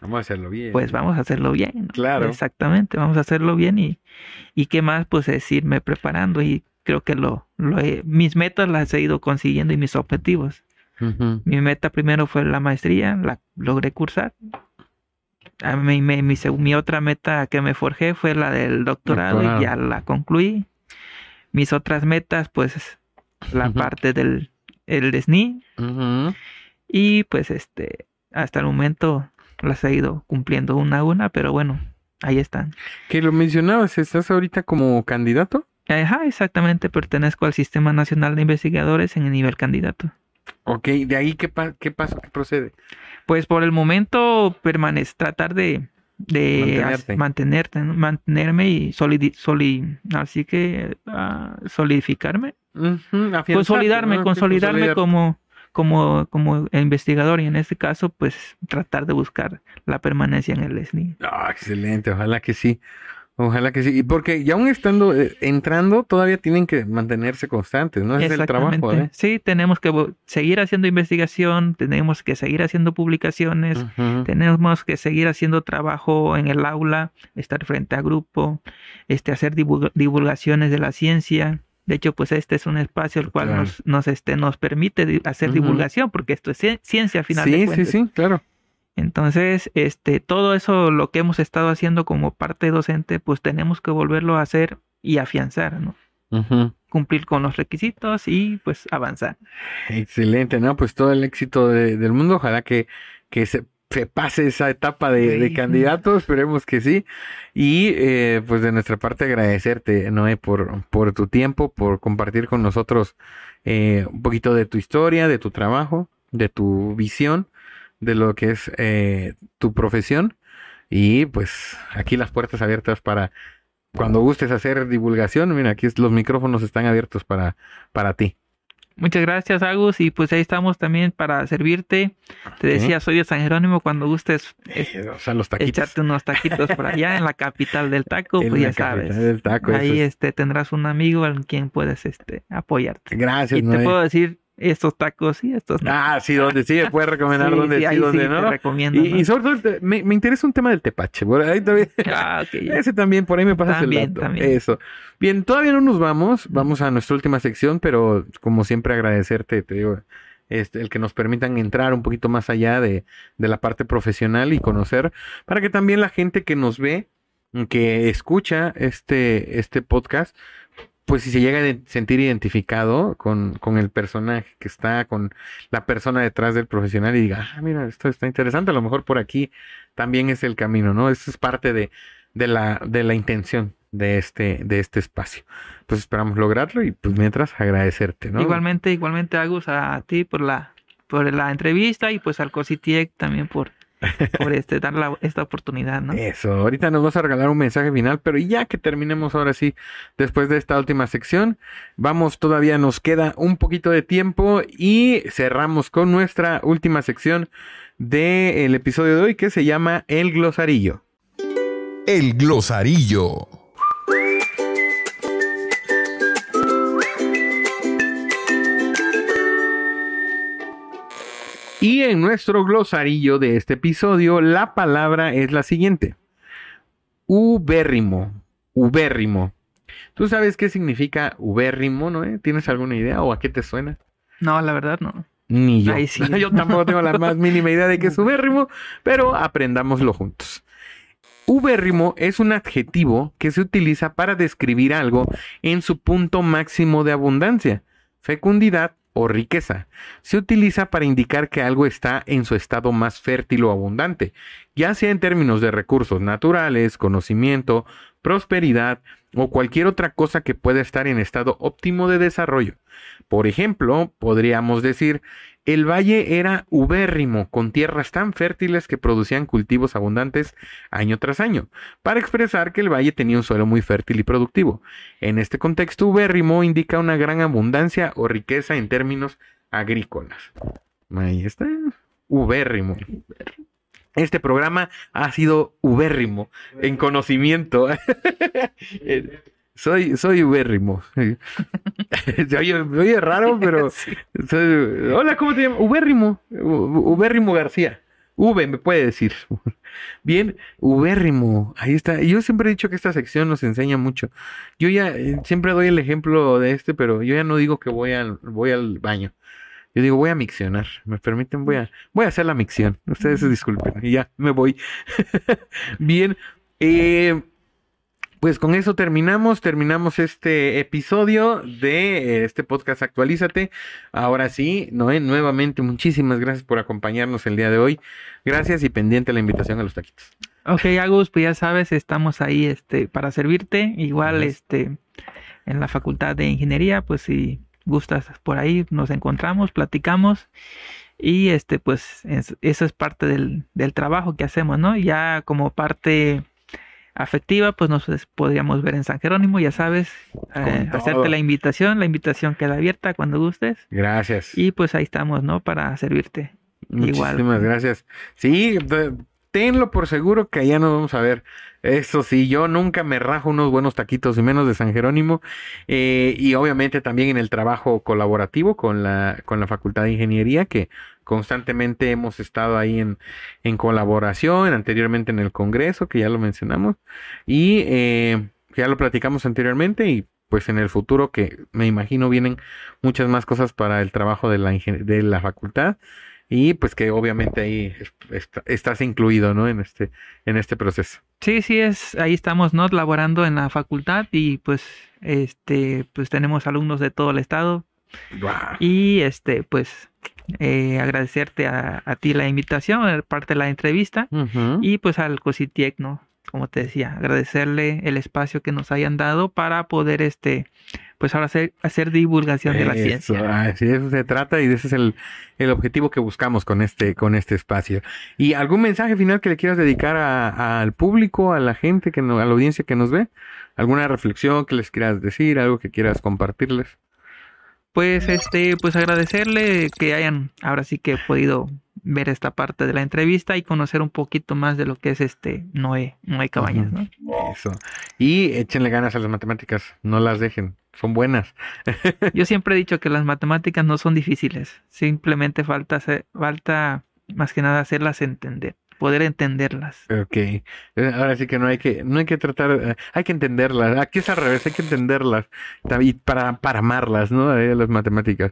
Vamos a hacerlo bien. pues vamos a hacerlo bien. ¿no? Claro. Exactamente, vamos a hacerlo bien y, y qué más, pues es irme preparando y creo que lo, lo he- mis metas las he ido consiguiendo y mis objetivos. Mi meta primero fue la maestría, la logré cursar. A mí, me- mi, seg- mi otra meta que me forjé fue la del doctorado, Doctorado. y ya la concluí. Mis otras metas, pues la parte del el SNI y pues este hasta el momento las he ido cumpliendo una a una, pero bueno, ahí están. Que lo mencionabas, ¿estás ahorita como candidato? Ajá, exactamente, pertenezco al Sistema Nacional de Investigadores en el nivel candidato. Ok, de ahí qué, pa- qué paso, qué procede. Pues por el momento permanece, tratar de, de Mantenerte. as- mantenerte, ¿no? mantenerme y solidi, soli- así que ah, solidificarme, consolidarme, consolidarme consolidar. como, como, como investigador y en este caso pues tratar de buscar la permanencia en el SNI. Ah, excelente, ojalá que sí. Ojalá que sí. Y porque ya aún estando eh, entrando, todavía tienen que mantenerse constantes, ¿no? Es el trabajo. ¿eh? Sí, tenemos que seguir haciendo investigación, tenemos que seguir haciendo publicaciones, tenemos que seguir haciendo trabajo en el aula, estar frente a grupo, este, hacer divulga- divulgaciones de la ciencia. De hecho, pues este es un espacio el cual Claro. nos, nos, este, nos permite hacer divulgación, porque esto es cien- ciencia al final de Sí, sí, cuentas. sí, claro. Entonces, este, todo eso, lo que hemos estado haciendo como parte docente, pues tenemos que volverlo a hacer y afianzar, ¿no? Cumplir con los requisitos y pues avanzar. Excelente, ¿no? Pues todo el éxito de- del mundo. Ojalá que, que se, se pase esa etapa de, de Sí. candidato. Esperemos que sí. Y eh, pues de nuestra parte agradecerte, Noé, por, por tu tiempo, por compartir con nosotros eh, un poquito de tu historia, de tu trabajo, de tu visión, de lo que es eh, tu profesión. Y pues aquí las puertas abiertas para cuando gustes hacer divulgación. Mira, aquí los micrófonos están abiertos para, para ti. Muchas gracias, Agus, y pues ahí estamos también para servirte. Te decía, soy de San Jerónimo, cuando gustes es- Eh, o sea, los taquitos. echarte unos taquitos por allá en la capital del taco, [LAUGHS] En pues la ya sabes. del taco, ahí es. este tendrás un amigo en quien puedes este apoyarte. Gracias, Y te puedo decir estos tacos y estos no. Ah, sí, donde sí, me puedes recomendar [LAUGHS] Sí, donde sí, sí, donde sí no. recomiendo, y, ¿no? y sobre todo, me, me interesa un tema del tepache. Por ahí también. [LAUGHS] Ah, ok, ya. Ese también, por ahí me pasas También, el dato. también. Eso. Bien, todavía no nos vamos. Vamos a nuestra última sección, pero como siempre agradecerte, te digo, este, el que nos permitan entrar un poquito más allá de, de la parte profesional y conocer, para que también la gente que nos ve, que escucha este, este podcast, pues si se llega a sentir identificado con, con el personaje que está, con la persona detrás del profesional y diga, ah, mira, esto está interesante, a lo mejor por aquí también es el camino, ¿no? Eso es parte de, de la, de la intención de este, de este espacio. Pues esperamos lograrlo y pues mientras agradecerte, ¿no? Igualmente, igualmente Agus a ti por la por la entrevista y pues al Cositiec también por por este dar la- esta oportunidad, ¿no? Eso, ahorita nos vas a regalar un mensaje final, pero ya que terminemos ahora sí, después de esta última sección, vamos, todavía nos queda un poquito de tiempo y cerramos con nuestra última sección del episodio de hoy que se llama El Glosarillo. El glosarillo. Y en nuestro glosarillo de este episodio, la palabra es la siguiente. Ubérrimo. Ubérrimo. ¿Tú sabes qué significa ubérrimo, no? eh? ¿Tienes alguna idea o a qué te suena? No, la verdad no. Ni yo. [LAUGHS] Sí. yo tampoco tengo la más mínima idea de qué es ubérrimo, pero aprendámoslo juntos. Ubérrimo es un adjetivo que se utiliza para describir algo en su punto máximo de abundancia, fecundidad o riqueza. Se utiliza para indicar que algo está en su estado más fértil o abundante, ya sea en términos de recursos naturales, conocimiento, prosperidad o cualquier otra cosa que pueda estar en estado óptimo de desarrollo. Por ejemplo, podríamos decir, el valle era ubérrimo, con tierras tan fértiles que producían cultivos abundantes año tras año, para expresar que el valle tenía un suelo muy fértil y productivo. En este contexto, ubérrimo indica una gran abundancia o riqueza en términos agrícolas. Ahí está, ubérrimo. Este programa ha sido ubérrimo en conocimiento. [LAUGHS] Soy, soy ubérrimo. [LAUGHS] Se oye, se oye raro, pero [LAUGHS] soy- hola, ¿cómo te llamas? Ubérrimo, U- Ubérrimo García. V me puede decir. [LAUGHS] Bien, Ubérrimo, ahí está. Yo siempre he dicho que esta sección nos enseña mucho. Yo ya eh, siempre doy el ejemplo de este, pero yo ya no digo que voy al, voy al baño. Yo digo, voy a miccionar. ¿Me permiten? Voy a, voy a hacer la micción. Ustedes se disculpen. Y ya, me voy. Bien. eh, pues con eso terminamos, terminamos este episodio de eh, este podcast Actualízate. Ahora sí, Noé, nuevamente muchísimas gracias por acompañarnos el día de hoy. Gracias y pendiente la invitación a los taquitos. Ok, Agus, pues ya sabes, estamos ahí este para servirte. Igual Gracias. este en la Facultad de Ingeniería, pues si gustas por ahí nos encontramos, platicamos y este pues es- eso es parte del, del trabajo que hacemos, ¿no? Ya como parte afectiva, pues nos podríamos ver en San Jerónimo, ya sabes, eh, hacerte la invitación, la invitación queda abierta cuando gustes Gracias. y pues ahí estamos, ¿no? Para servirte. Muchísimas igual. gracias. Sí, tenlo por seguro que allá nos vamos a ver. Eso sí, yo nunca me rajo unos buenos taquitos y menos de San Jerónimo. Eh, y obviamente también en el trabajo colaborativo con la, con la Facultad de Ingeniería, que constantemente hemos estado ahí en, en colaboración, anteriormente en el Congreso, que ya lo mencionamos, y eh, ya lo platicamos anteriormente, y pues en el futuro que me imagino vienen muchas más cosas para el trabajo de la, de la facultad. Y pues que obviamente ahí es- est- estás incluido, ¿no? En este, en este proceso. Sí, sí es, ahí estamos, ¿no? Laborando en la facultad y pues, este, pues tenemos alumnos de todo el estado y este, pues, eh, agradecerte a, a ti la invitación, parte de la entrevista y pues al COSITIEC, ¿no? Como te decía, agradecerle el espacio que nos hayan dado para poder, este, pues ahora hacer, hacer divulgación de la ciencia. así de eso se trata y ese es el, el objetivo que buscamos con este, con este espacio. ¿Y algún mensaje final que le quieras dedicar a- al público, a la gente, que no- a la audiencia que nos ve? ¿Alguna reflexión que les quieras decir, algo que quieras compartirles? Pues este, pues agradecerle que hayan ahora sí que podido ver esta parte de la entrevista y conocer un poquito más de lo que es este Noé, Noé Cabañas, ¿no? Eso. Y échenle ganas a las matemáticas, no las dejen. son buenas. [LAUGHS] Yo siempre he dicho que las matemáticas no son difíciles, simplemente falta, hacer- falta más que nada hacerlas entender, poder entenderlas. Ok, Eh, ahora sí que no hay que, no hay que tratar, eh, hay que entenderlas. Aquí es al revés, hay que entenderlas y para, para amarlas, ¿no? Eh, las matemáticas.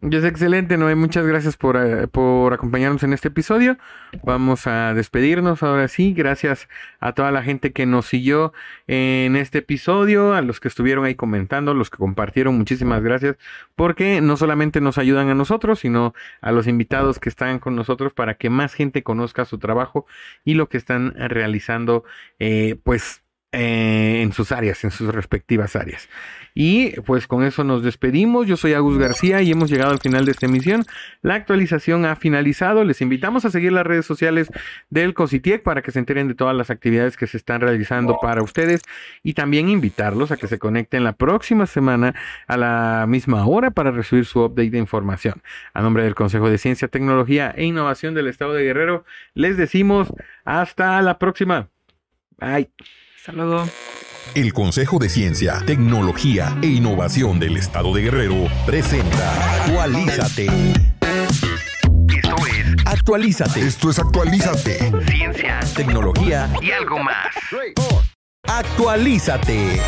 Es excelente, Noé. Muchas gracias por, eh, por acompañarnos en este episodio. Vamos a despedirnos ahora sí. Gracias a toda la gente que nos siguió en este episodio, a los que estuvieron ahí comentando, los que compartieron. Muchísimas gracias porque no solamente nos ayudan a nosotros, sino a los invitados que están con nosotros para que más gente conozca su trabajo y lo que están realizando, eh, pues, eh, en sus áreas, en sus respectivas áreas. Y pues con eso nos despedimos. Yo soy Agus García y hemos llegado al final de esta emisión. La actualización ha finalizado. Les invitamos a seguir las redes sociales del COSITIEC para que se enteren de todas las actividades que se están realizando para ustedes y también invitarlos a que se conecten la próxima semana a la misma hora para recibir su update de información. A nombre del Consejo de Ciencia, Tecnología e Innovación del Estado de Guerrero, les decimos hasta la próxima. Bye. Hasta luego. El Consejo de Ciencia, Tecnología e Innovación del Estado de Guerrero presenta Actualízate. Esto es Actualízate. Esto es Actualízate. ciencia Tecnología. y algo más. Actualízate.